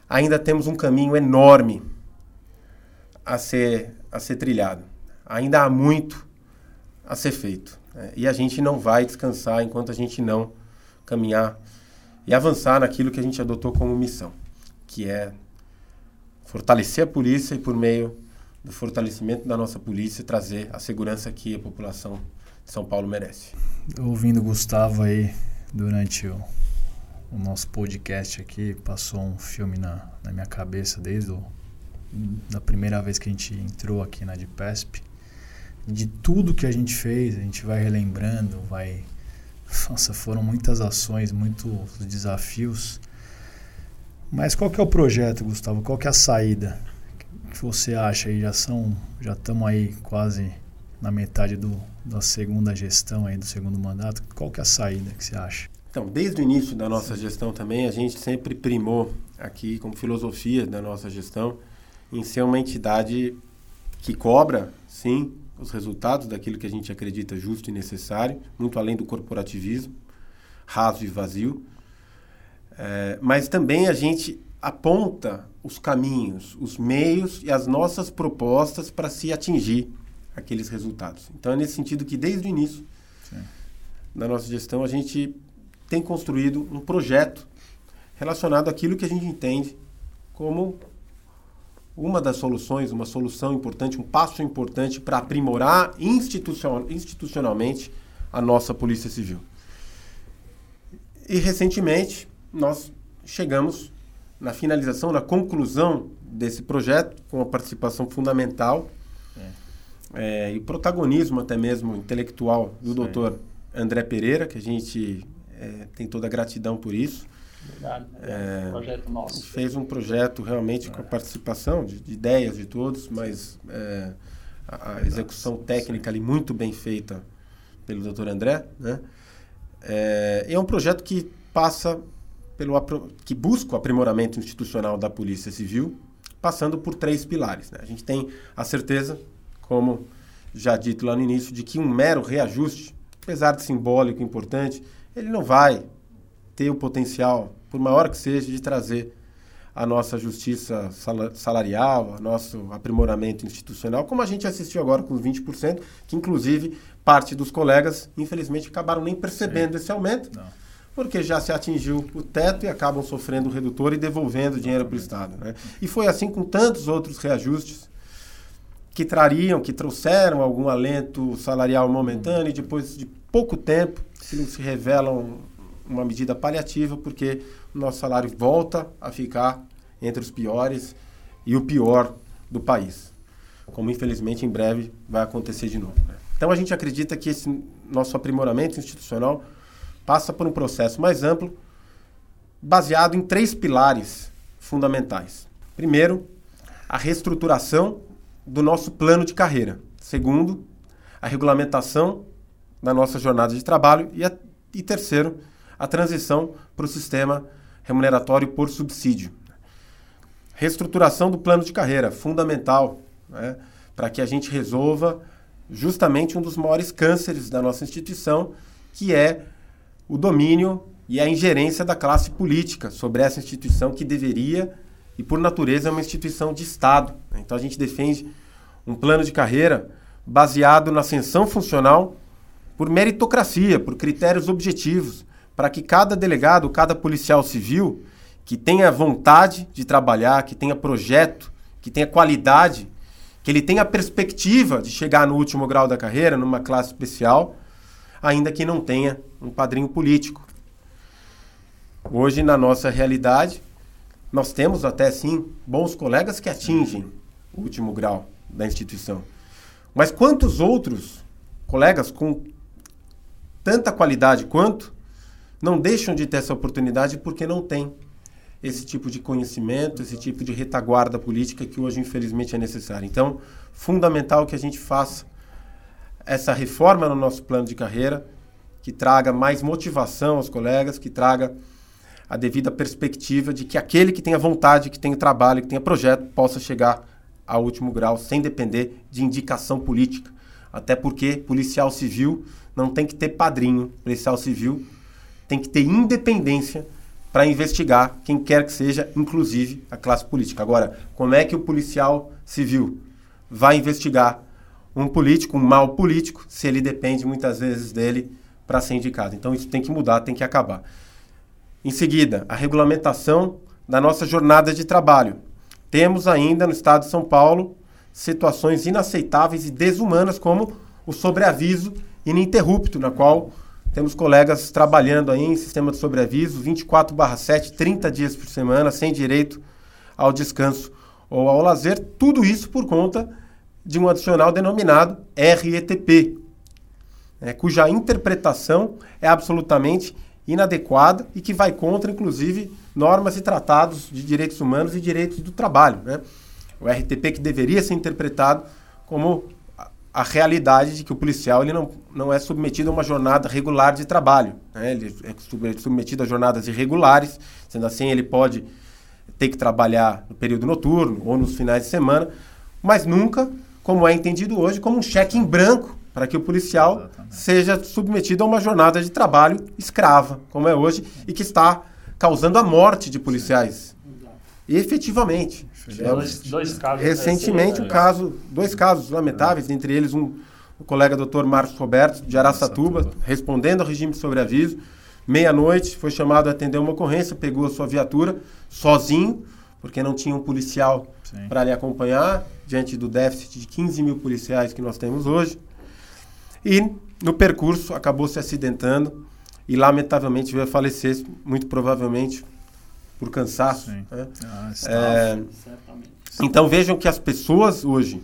ainda temos um caminho enorme a ser, a ser trilhado. Ainda há muito a ser feito. Né? E a gente não vai descansar enquanto a gente não caminhar e avançar naquilo que a gente adotou como missão, que é fortalecer a polícia e, por meio do fortalecimento da nossa polícia, trazer a segurança que a população de São Paulo merece. Ouvindo o Gustavo aí durante o, o nosso podcast aqui, passou um filme na, na minha cabeça desde o da primeira vez que a gente entrou aqui na DPESP, de tudo que a gente fez, a gente vai relembrando, vai. *laughs* Nossa, foram muitas ações, muitos desafios. Mas qual que é o projeto, Gustavo? Qual que é a saída que você acha aí? Já são, já estamos aí quase na metade do, da segunda gestão aí, do segundo mandato. Qual que é a saída que você acha? Então, desde o início da nossa gestão também, a gente sempre primou aqui como filosofia da nossa gestão em ser uma entidade que cobra, sim, os resultados daquilo que a gente acredita justo e necessário, muito além do corporativismo raso e vazio. É, mas também a gente aponta os caminhos, os meios e as nossas propostas para se atingir aqueles resultados. Então é nesse sentido que desde o início Sim. da nossa gestão a gente tem construído um projeto relacionado àquilo que a gente entende como uma das soluções, uma solução importante, um passo importante para aprimorar institucional, institucionalmente a nossa Polícia Civil. E recentemente nós chegamos na finalização, na conclusão desse projeto, com a participação fundamental é. É, e protagonismo até mesmo intelectual do doutor André Pereira, que a gente é, tem toda a gratidão por isso. Obrigado. É, projeto nosso. Fez um projeto realmente com a participação de, de ideias de todos, mas é, a, a, execução técnica ali muito bem feita pelo Dr. André, né? É, é um projeto que passa pelo que busca o aprimoramento institucional da Polícia Civil, passando por três pilares. Né? A gente tem a certeza, como já dito lá no início, de que um mero reajuste, apesar de simbólico e importante, ele não vai ter o potencial, por maior que seja, de trazer a nossa justiça salarial, nosso aprimoramento institucional, como a gente assistiu agora com os 20%, que inclusive parte dos colegas, infelizmente, acabaram nem percebendo Sim. esse aumento, Não. Porque já se atingiu o teto e acabam sofrendo o redutor e devolvendo dinheiro para o Estado. Né? E foi assim com tantos outros reajustes que trariam, que trouxeram algum alento salarial momentâneo e depois de pouco tempo se, revelam uma medida paliativa, porque o nosso salário volta a ficar entre os piores e o pior do país, como infelizmente em breve vai acontecer de novo. Né? Então a gente acredita que esse nosso aprimoramento institucional passa por um processo mais amplo, baseado em três pilares fundamentais. Primeiro, a reestruturação do nosso plano de carreira. Segundo, a regulamentação da nossa jornada de trabalho. E, a, e terceiro, a transição para o sistema remuneratório por subsídio. Reestruturação do plano de carreira, fundamental né, para que a gente resolva justamente um dos maiores cânceres da nossa instituição, que é o domínio e a ingerência da classe política sobre essa instituição que deveria e por natureza é uma instituição de Estado. Então a gente defende um plano de carreira baseado na ascensão funcional por meritocracia, por critérios objetivos, para que cada delegado, cada policial civil que tenha vontade de trabalhar, que tenha projeto, que tenha qualidade, que ele tenha perspectiva de chegar no último grau da carreira, numa classe especial, ainda que não tenha um padrinho político. Hoje, na nossa realidade, nós temos até sim bons colegas que atingem o último grau da instituição. Mas quantos outros colegas com tanta qualidade quanto não deixam de ter essa oportunidade porque não têm esse tipo de conhecimento, esse tipo de retaguarda política que hoje, infelizmente, é necessário. Então, fundamental que a gente faça essa reforma no nosso plano de carreira, que traga mais motivação aos colegas, que traga a devida perspectiva de que aquele que tenha vontade, que tenha trabalho, que tenha projeto, possa chegar ao último grau sem depender de indicação política. Até porque policial civil não tem que ter padrinho, policial civil tem que ter independência para investigar quem quer que seja, inclusive a classe política. Agora, como é que o policial civil vai investigar um político, um mal político, se ele depende muitas vezes dele para ser indicado? Então isso tem que mudar, tem que acabar. Em seguida, a regulamentação da nossa jornada de trabalho. Temos ainda no estado de São Paulo situações inaceitáveis e desumanas, como o sobreaviso ininterrupto, na qual temos colegas trabalhando aí em sistema de sobreaviso 24/7, 30 dias por semana, sem direito ao descanso ou ao lazer, tudo isso por conta de um adicional denominado RETP, né, cuja interpretação é absolutamente inadequada e que vai contra, inclusive, normas e tratados de direitos humanos e direitos do trabalho. Né? O RTP que deveria ser interpretado como a realidade de que o policial ele não, não é submetido a uma jornada regular de trabalho. Né? Ele é submetido a jornadas irregulares, sendo assim, ele pode ter que trabalhar no período noturno ou nos finais de semana, mas nunca, como é entendido hoje, como um cheque em branco para que o policial Exatamente. seja submetido a uma jornada de trabalho escrava, como é hoje, e que está causando a morte de policiais. Efetivamente. Dois, dois casos recentemente um caso, dois casos lamentáveis, entre eles um o colega doutor Marcos Roberto, de Araçatuba, respondendo ao regime de sobreaviso. Meia-noite, foi chamado a atender uma ocorrência, pegou a sua viatura sozinho, porque não tinha um policial para lhe acompanhar, diante do déficit de 15 mil policiais que nós temos hoje. E no percurso acabou se acidentando e lamentavelmente veio a falecer, muito provavelmente por cansaço. Né? Ah, é, então vejam que as pessoas hoje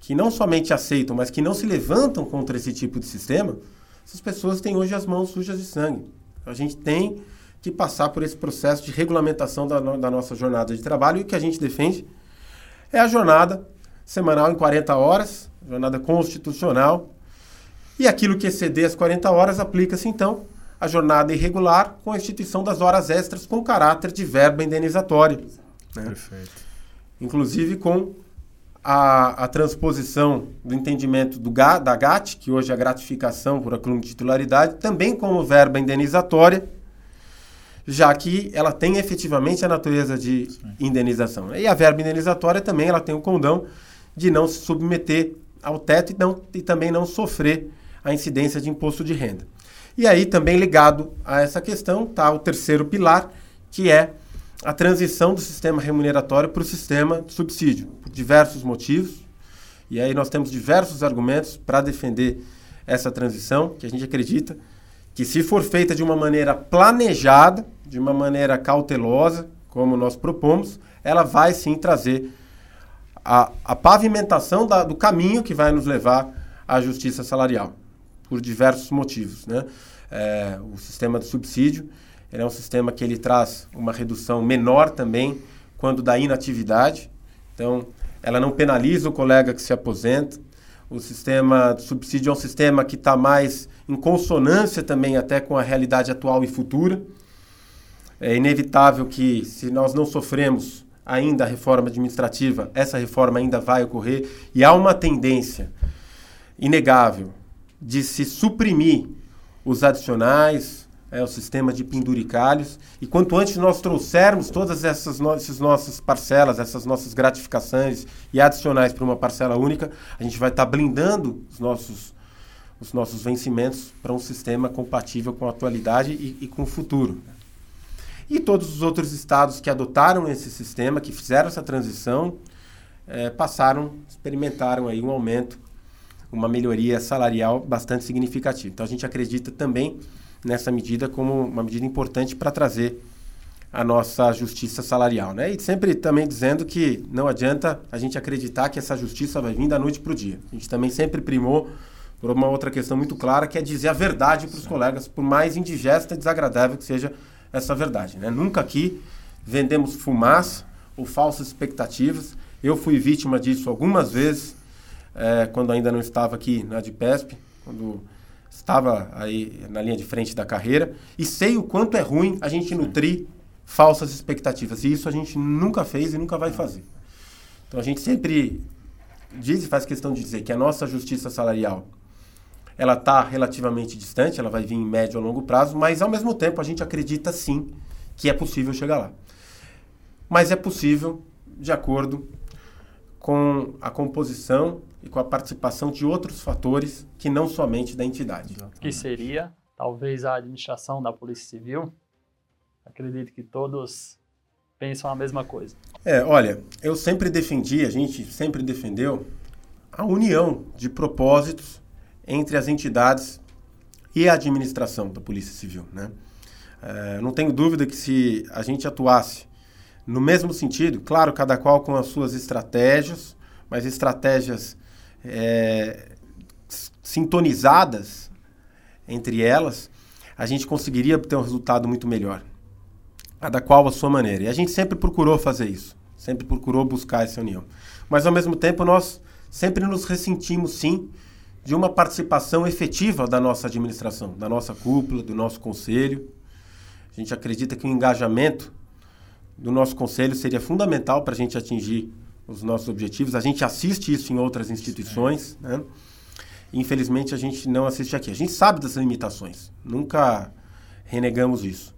que não somente aceitam, mas que não se levantam contra esse tipo de sistema, essas pessoas têm hoje as mãos sujas de sangue. A gente tem que passar por esse processo de regulamentação da, da nossa jornada de trabalho e o que a gente defende é a jornada semanal em 40 horas, jornada constitucional, e aquilo que exceder as 40 horas aplica-se então a jornada irregular com a instituição das horas extras com caráter de verba indenizatória. Né? Perfeito. Inclusive com a, a, transposição do entendimento do, da GAT, que hoje é a gratificação por acrônimo de titularidade, também como verba indenizatória, já que ela tem efetivamente a natureza de Sim. indenização. E a verba indenizatória também ela tem o condão de não se submeter ao teto e, não, e também não sofrer a incidência de imposto de renda. E aí também ligado a essa questão está o terceiro pilar, que é a transição do sistema remuneratório para o sistema de subsídio, por diversos motivos. E aí nós temos diversos argumentos para defender essa transição, que a gente acredita que se for feita de uma maneira planejada, de uma maneira cautelosa, como nós propomos, ela vai sim trazer a, a pavimentação da, do caminho que vai nos levar à justiça salarial, por diversos motivos. Né? É, o sistema de subsídio é um sistema que ele traz uma redução menor também quando da inatividade. Então, ela não penaliza o colega que se aposenta. O sistema de subsídio é um sistema que está mais em consonância também até com a realidade atual e futura. É inevitável que, se nós não sofremos ainda a reforma administrativa, essa reforma ainda vai ocorrer e há uma tendência inegável de se suprimir os adicionais, é, o sistema de penduricalhos. E quanto antes nós trouxermos todas essas, no essas nossas parcelas, essas nossas gratificações e adicionais para uma parcela única, a gente vai estar tá blindando os nossos, os nossos vencimentos para um sistema compatível com a atualidade e, e com o futuro. E todos os outros estados que adotaram esse sistema, que fizeram essa transição, é, passaram, experimentaram aí um aumento, uma melhoria salarial bastante significativa. Então a gente acredita também nessa medida como uma medida importante para trazer a nossa justiça salarial. Né? E sempre também dizendo que não adianta a gente acreditar que essa justiça vai vir da noite para o dia. A gente também sempre primou por uma outra questão muito clara, que é dizer a verdade para os colegas, por mais indigesta e desagradável que seja essa verdade. Né? Nunca aqui vendemos fumaça ou falsas expectativas. Eu fui vítima disso algumas vezes, é, quando ainda não estava aqui na DPESP, quando estava aí na linha de frente da carreira, e sei o quanto é ruim a gente nutrir falsas expectativas. E isso a gente nunca fez e nunca vai fazer. Então a gente sempre diz e faz questão de dizer que a nossa justiça salarial ela está relativamente distante, ela vai vir em médio a longo prazo, mas ao mesmo tempo a gente acredita sim que é possível chegar lá. Mas é possível de acordo com a composição e com a participação de outros fatores que não somente da entidade. Que seria talvez a administração da Polícia Civil? Acredito que todos pensam a mesma coisa. É, olha, eu sempre defendi, a gente sempre defendeu a união de propósitos entre as entidades e a administração da Polícia Civil. Né? É, não tenho dúvida que se a gente atuasse no mesmo sentido, claro, cada qual com as suas estratégias, mas estratégias é, sintonizadas entre elas, a gente conseguiria ter um resultado muito melhor. Cada qual a sua maneira. E a gente sempre procurou fazer isso, sempre procurou buscar essa união. Mas, ao mesmo tempo, nós sempre nos ressentimos, sim, de uma participação efetiva da nossa administração, da nossa cúpula, do nosso conselho. A gente acredita que o engajamento do nosso conselho seria fundamental para a gente atingir os nossos objetivos. A gente assiste isso em outras instituições, né? Infelizmente a gente não assiste aqui. A gente sabe das limitações, nunca renegamos isso.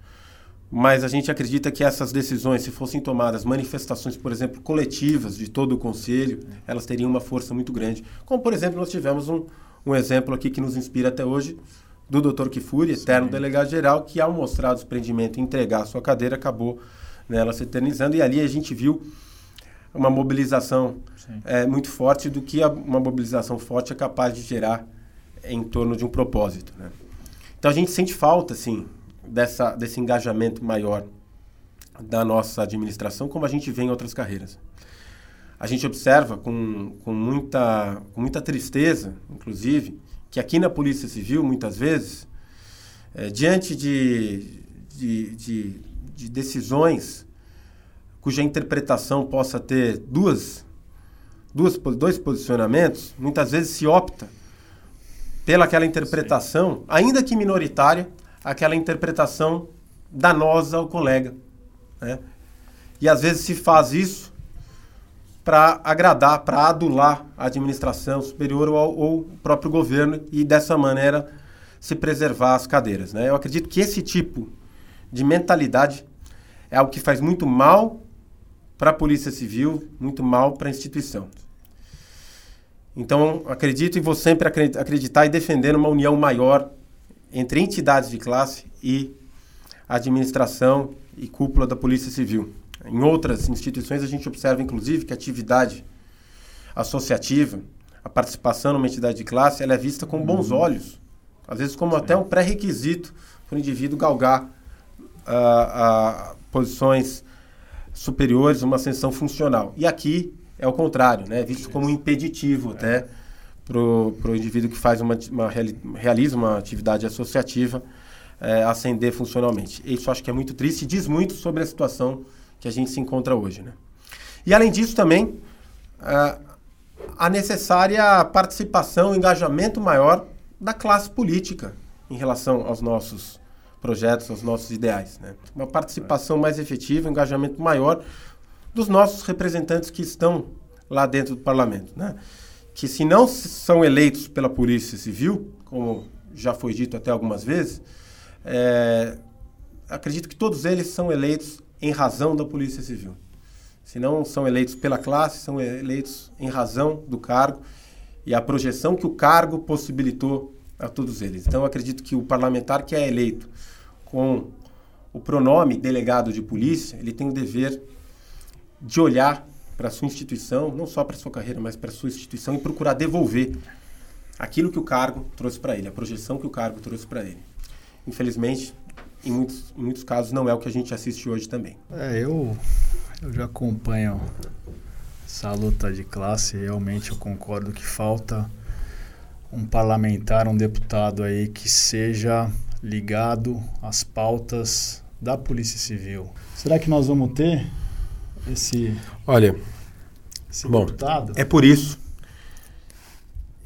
Mas a gente acredita que essas decisões, se fossem tomadas manifestações, por exemplo, coletivas de todo o conselho, elas teriam uma força muito grande. Como, por exemplo, nós tivemos um, um exemplo aqui que nos inspira até hoje, do Dr. Kifuri, eterno delegado-geral, que ao mostrar o desprendimento e entregar a sua cadeira, acabou né, ela se eternizando, e ali a gente viu uma mobilização é, muito forte do que a, uma mobilização forte é capaz de gerar em torno de um propósito. Né? Então a gente sente falta, assim, dessa, desse engajamento maior da nossa administração, como a gente vê em outras carreiras. A gente observa com, com, muita, com muita tristeza, inclusive, que aqui na Polícia Civil, muitas vezes, é, diante de, de, de, de decisões cuja interpretação possa ter duas, duas, dois posicionamentos, muitas vezes se opta pela aquela interpretação, Sim. ainda que minoritária, aquela interpretação danosa ao colega. Né? E às vezes se faz isso para agradar, para adular a administração superior ou, ou, o próprio governo e dessa maneira se preservar as cadeiras. Né? Eu acredito que esse tipo de mentalidade é algo que faz muito mal para a Polícia Civil, muito mal para a instituição. Então, acredito e vou sempre acreditar e defender uma união maior entre entidades de classe e administração e cúpula da Polícia Civil. Em outras instituições, a gente observa, inclusive, que a atividade associativa, a participação numa entidade de classe, ela é vista com bons uhum. olhos, às vezes como Sim. até um pré-requisito para o indivíduo galgar uh, uh, posições superiores, uma ascensão funcional. E aqui é o contrário, né? é visto como um impeditivo até para o indivíduo que faz uma, uma, realiza uma atividade associativa é, ascender funcionalmente. Isso acho que é muito triste e diz muito sobre a situação que a gente se encontra hoje. Né? E além disso também, a, a necessária participação, engajamento maior da classe política em relação aos nossos projetos, aos nossos ideais. Né? Uma participação mais efetiva, um engajamento maior dos nossos representantes que estão lá dentro do parlamento. Né? Que se não são eleitos pela Polícia Civil, como já foi dito até algumas vezes, é, acredito que todos eles são eleitos em razão da Polícia Civil. Se não são eleitos pela classe, são eleitos em razão do cargo e a projeção que o cargo possibilitou a todos eles. Então, acredito que o parlamentar que é eleito com o pronome delegado de polícia, ele tem o dever de olhar para a sua instituição, não só para a sua carreira, mas para a sua instituição e procurar devolver aquilo que o cargo trouxe para ele, a projeção que o cargo trouxe para ele. Infelizmente, em muitos, em muitos casos, não é o que a gente assiste hoje também. É, eu, eu já acompanho essa luta de classe, realmente eu concordo que falta um parlamentar, um deputado aí que seja ligado às pautas da Polícia Civil. Será que nós vamos ter esse, Olha, esse bom, deputado? É por isso.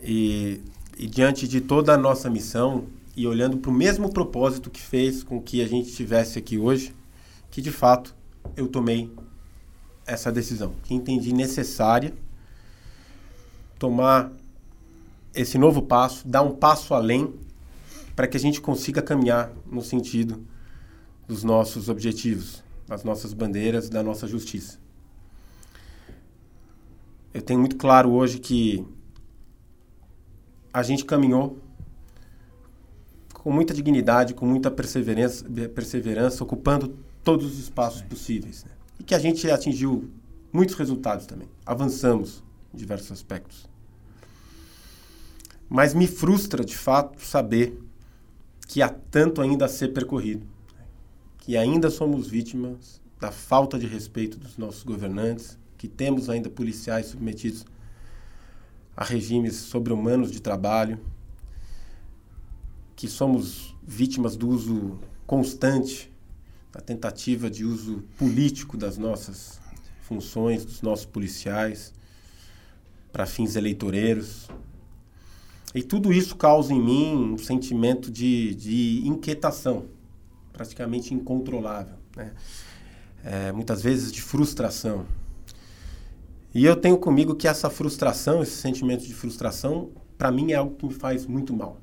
E, e diante de toda a nossa missão e olhando para o mesmo propósito que fez com que a gente estivesse aqui hoje, que de fato eu tomei essa decisão, que entendi necessária tomar esse novo passo, dar um passo além para que a gente consiga caminhar no sentido dos nossos objetivos, das nossas bandeiras, da nossa justiça. Eu tenho muito claro hoje que a gente caminhou com muita dignidade, com muita perseverança, perseverança ocupando todos os espaços possíveis. Né? E que a gente atingiu muitos resultados também. Avançamos em diversos aspectos. Mas me frustra, de fato, saber que há tanto ainda a ser percorrido, que ainda somos vítimas da falta de respeito dos nossos governantes, que temos ainda policiais submetidos a regimes sobre-humanos de trabalho, que somos vítimas do uso constante, da tentativa de uso político das nossas funções, dos nossos policiais, para fins eleitoreiros, e tudo isso causa em mim um sentimento de, de inquietação, praticamente incontrolável. Né? É, muitas vezes de frustração. E eu tenho comigo que essa frustração, esse sentimento de frustração, para mim é algo que me faz muito mal.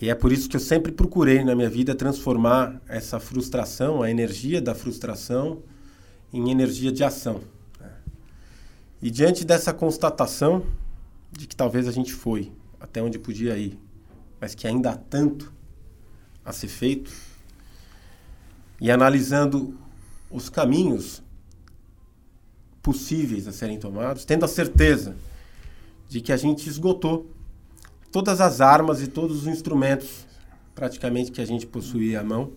E é por isso que eu sempre procurei na minha vida transformar essa frustração, a energia da frustração, em energia de ação. Né? E diante dessa constatação, de que talvez a gente foi até onde podia ir, mas que ainda há tanto a ser feito, e analisando os caminhos possíveis a serem tomados, tendo a certeza de que a gente esgotou todas as armas e todos os instrumentos praticamente que a gente possuía à mão.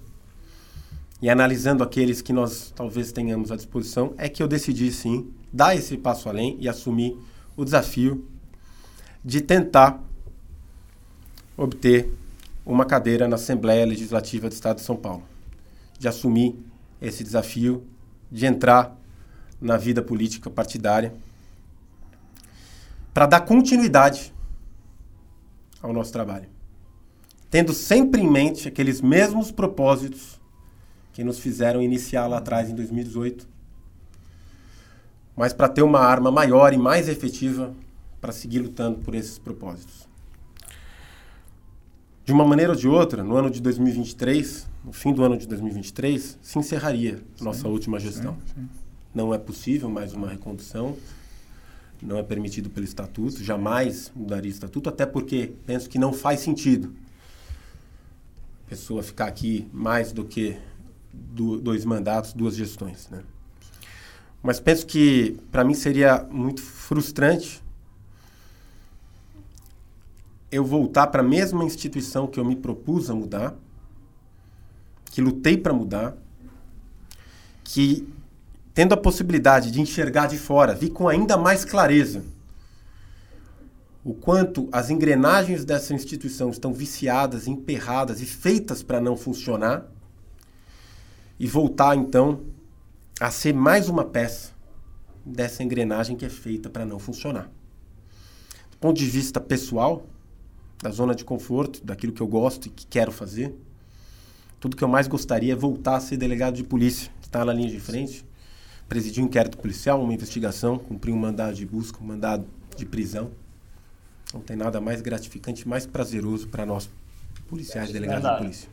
E analisando aqueles que nós talvez tenhamos à disposição, é que eu decidi sim dar esse passo além e assumir o desafio de tentar obter uma cadeira na Assembleia Legislativa do Estado de São Paulo, de assumir esse desafio de entrar na vida política partidária para dar continuidade ao nosso trabalho, tendo sempre em mente aqueles mesmos propósitos que nos fizeram iniciar lá atrás em 2018, mas para ter uma arma maior e mais efetiva para seguir lutando por esses propósitos. De uma maneira ou de outra, no ano de 2023, no fim do ano de 2023, se encerraria sim, nossa última gestão. Sim, sim. Não é possível mais uma recondução, não é permitido pelo estatuto, jamais mudaria o estatuto, até porque penso que não faz sentido a pessoa ficar aqui mais do que do, dois mandatos, duas gestões. Né? Mas penso que para mim seria muito frustrante eu voltar para a mesma instituição que eu me propus a mudar, que lutei para mudar, que tendo a possibilidade de enxergar de fora, vi com ainda mais clareza o quanto as engrenagens dessa instituição estão viciadas, emperradas e feitas para não funcionar, e voltar então a ser mais uma peça dessa engrenagem que é feita para não funcionar. Do ponto de vista pessoal, da zona de conforto, daquilo que eu gosto e que quero fazer. Tudo que eu mais gostaria é voltar a ser delegado de polícia, estar na linha de frente, presidir um inquérito policial, uma investigação, cumprir um mandado de busca, um mandado de prisão. Não tem nada mais gratificante, mais prazeroso para nós policiais, delegados Verdade. de polícia.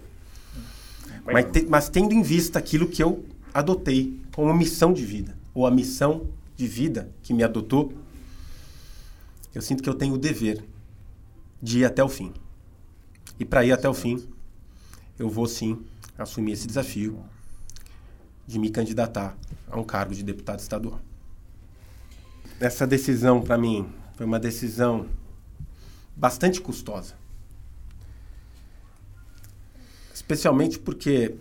Mas, te, mas tendo em vista aquilo que eu adotei como missão de vida, ou a missão de vida que me adotou, eu sinto que eu tenho o dever de ir até o fim. E para ir até o fim, eu vou sim assumir esse desafio de me candidatar a um cargo de deputado estadual. Essa decisão, para mim, foi uma decisão bastante custosa. Especialmente porque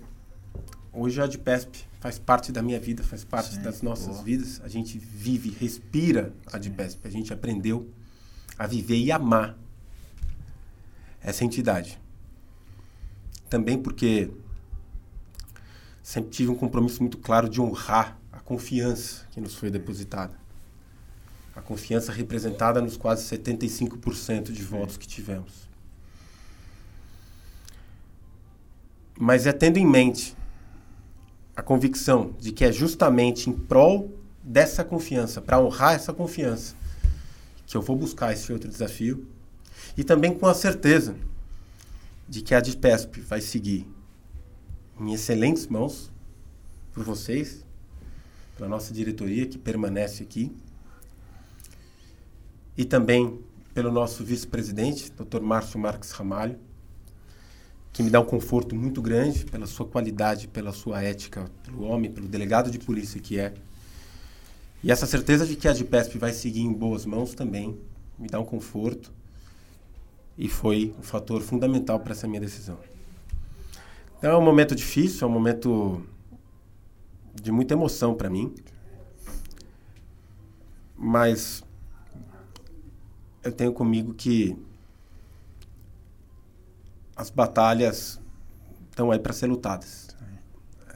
hoje a ADPESP faz parte da minha vida, faz parte Sim, das nossas boa. vidas. A gente vive, respira a ADPESP. A gente aprendeu a viver e amar essa entidade. Também porque sempre tive um compromisso muito claro de honrar a confiança que nos foi depositada. A confiança representada nos quase 75% de votos que tivemos. Mas é tendo em mente a convicção de que é justamente em prol dessa confiança, para honrar essa confiança, que eu vou buscar esse outro desafio e também com a certeza de que a DIPESP vai seguir em excelentes mãos por vocês, pela nossa diretoria que permanece aqui, e também pelo nosso vice-presidente, Dr. Márcio Marques Ramalho, que me dá um conforto muito grande pela sua qualidade, pela sua ética, pelo homem, pelo delegado de polícia que é. E essa certeza de que a DIPESP vai seguir em boas mãos também me dá um conforto e foi um fator fundamental para essa minha decisão. Então é um momento difícil, é um momento de muita emoção para mim, mas eu tenho comigo que as batalhas estão aí para ser lutadas.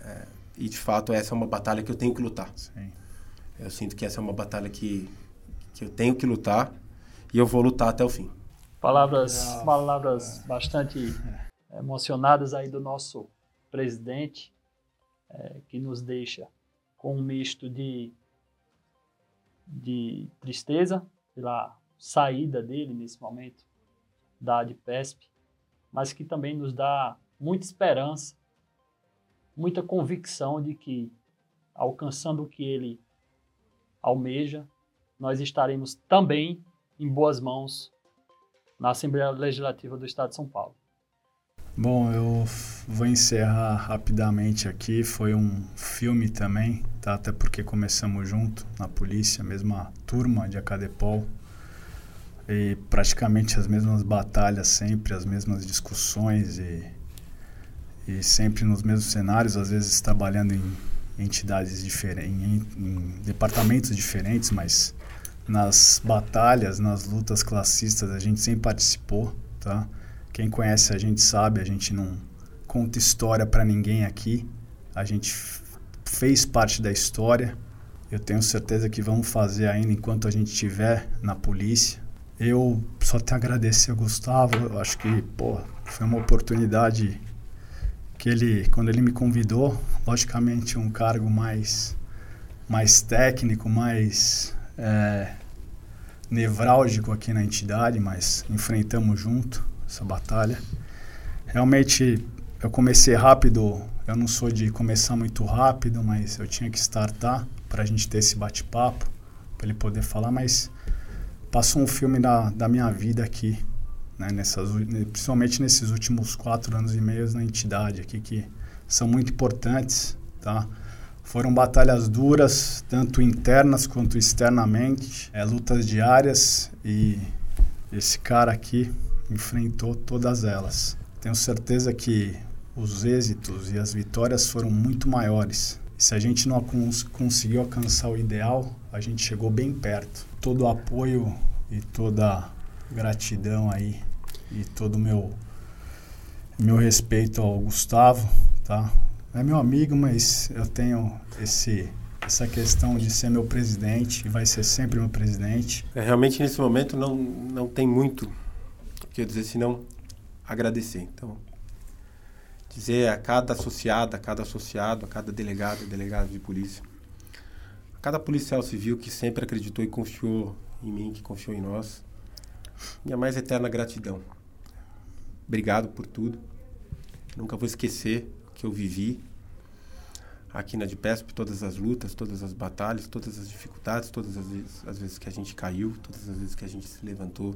É, e de fato essa é uma batalha que eu tenho que lutar. Sim. Eu sinto que essa é uma batalha que, que eu tenho que lutar e eu vou lutar até o fim. Palavras, palavras bastante emocionadas aí do nosso presidente, é, que nos deixa com um misto de, de tristeza pela saída dele nesse momento da ADPESP, mas que também nos dá muita esperança, muita convicção de que, alcançando o que ele almeja, nós estaremos também em boas mãos na Assembleia Legislativa do Estado de São Paulo. Bom, eu vou encerrar rapidamente aqui. Foi um filme também, tá? Até porque começamos junto na polícia, mesma turma de Acadepol. E praticamente as mesmas batalhas sempre, as mesmas discussões e, e sempre nos mesmos cenários, às vezes trabalhando em entidades diferentes, em, em departamentos diferentes, mas nas batalhas, nas lutas classistas, a gente sempre participou, tá? Quem conhece a gente sabe, a gente não conta história para ninguém aqui. A gente fez parte da história. Eu tenho certeza que vamos fazer ainda enquanto a gente estiver na polícia. Eu só te agradecer ao Gustavo. Eu acho que, pô, foi uma oportunidade que ele, quando ele me convidou, logicamente um cargo mais, mais técnico, mais é, nevrálgico aqui na entidade, mas enfrentamos junto essa batalha. Realmente eu comecei rápido, eu não sou de começar muito rápido, mas eu tinha que startar para a gente ter esse bate-papo, para ele poder falar, mas passou um filme da, da minha vida aqui, né, nessas, principalmente nesses últimos quatro anos e meio na entidade aqui, que são muito importantes, tá? Foram batalhas duras, tanto internas quanto externamente, é, lutas diárias e esse cara aqui enfrentou todas elas. Tenho certeza que os êxitos e as vitórias foram muito maiores. Se a gente não cons conseguiu alcançar o ideal, a gente chegou bem perto. Todo o apoio e toda gratidão aí e todo o meu meu respeito ao Gustavo, tá? É meu amigo, mas eu tenho esse essa questão de ser meu presidente e vai ser sempre meu presidente. É, realmente nesse momento não não tem muito quer dizer senão agradecer. Então, dizer a cada associado, a cada associado, a cada delegado, delegado de polícia, a cada policial civil que sempre acreditou e confiou em mim, que confiou em nós, minha mais eterna gratidão. Obrigado por tudo. Nunca vou esquecer que eu vivi aqui na DPESP, todas as lutas, todas as batalhas, todas as dificuldades, todas as vezes, as vezes que a gente caiu, todas as vezes que a gente se levantou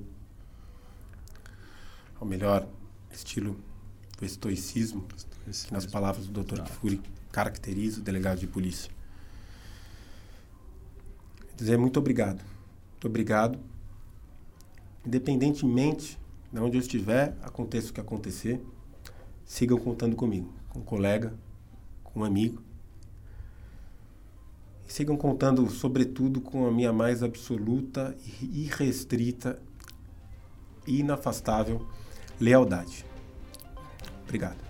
ao melhor estilo do estoicismo, estoicismo. que nas palavras do Dr. Kifuri caracteriza o delegado de polícia. Dizer muito obrigado. Muito obrigado. Independentemente de onde eu estiver, aconteça o que acontecer, sigam contando comigo, com um colega, com um amigo. E sigam contando, sobretudo, com a minha mais absoluta, irrestrita e inafastável lealdade. Obrigado.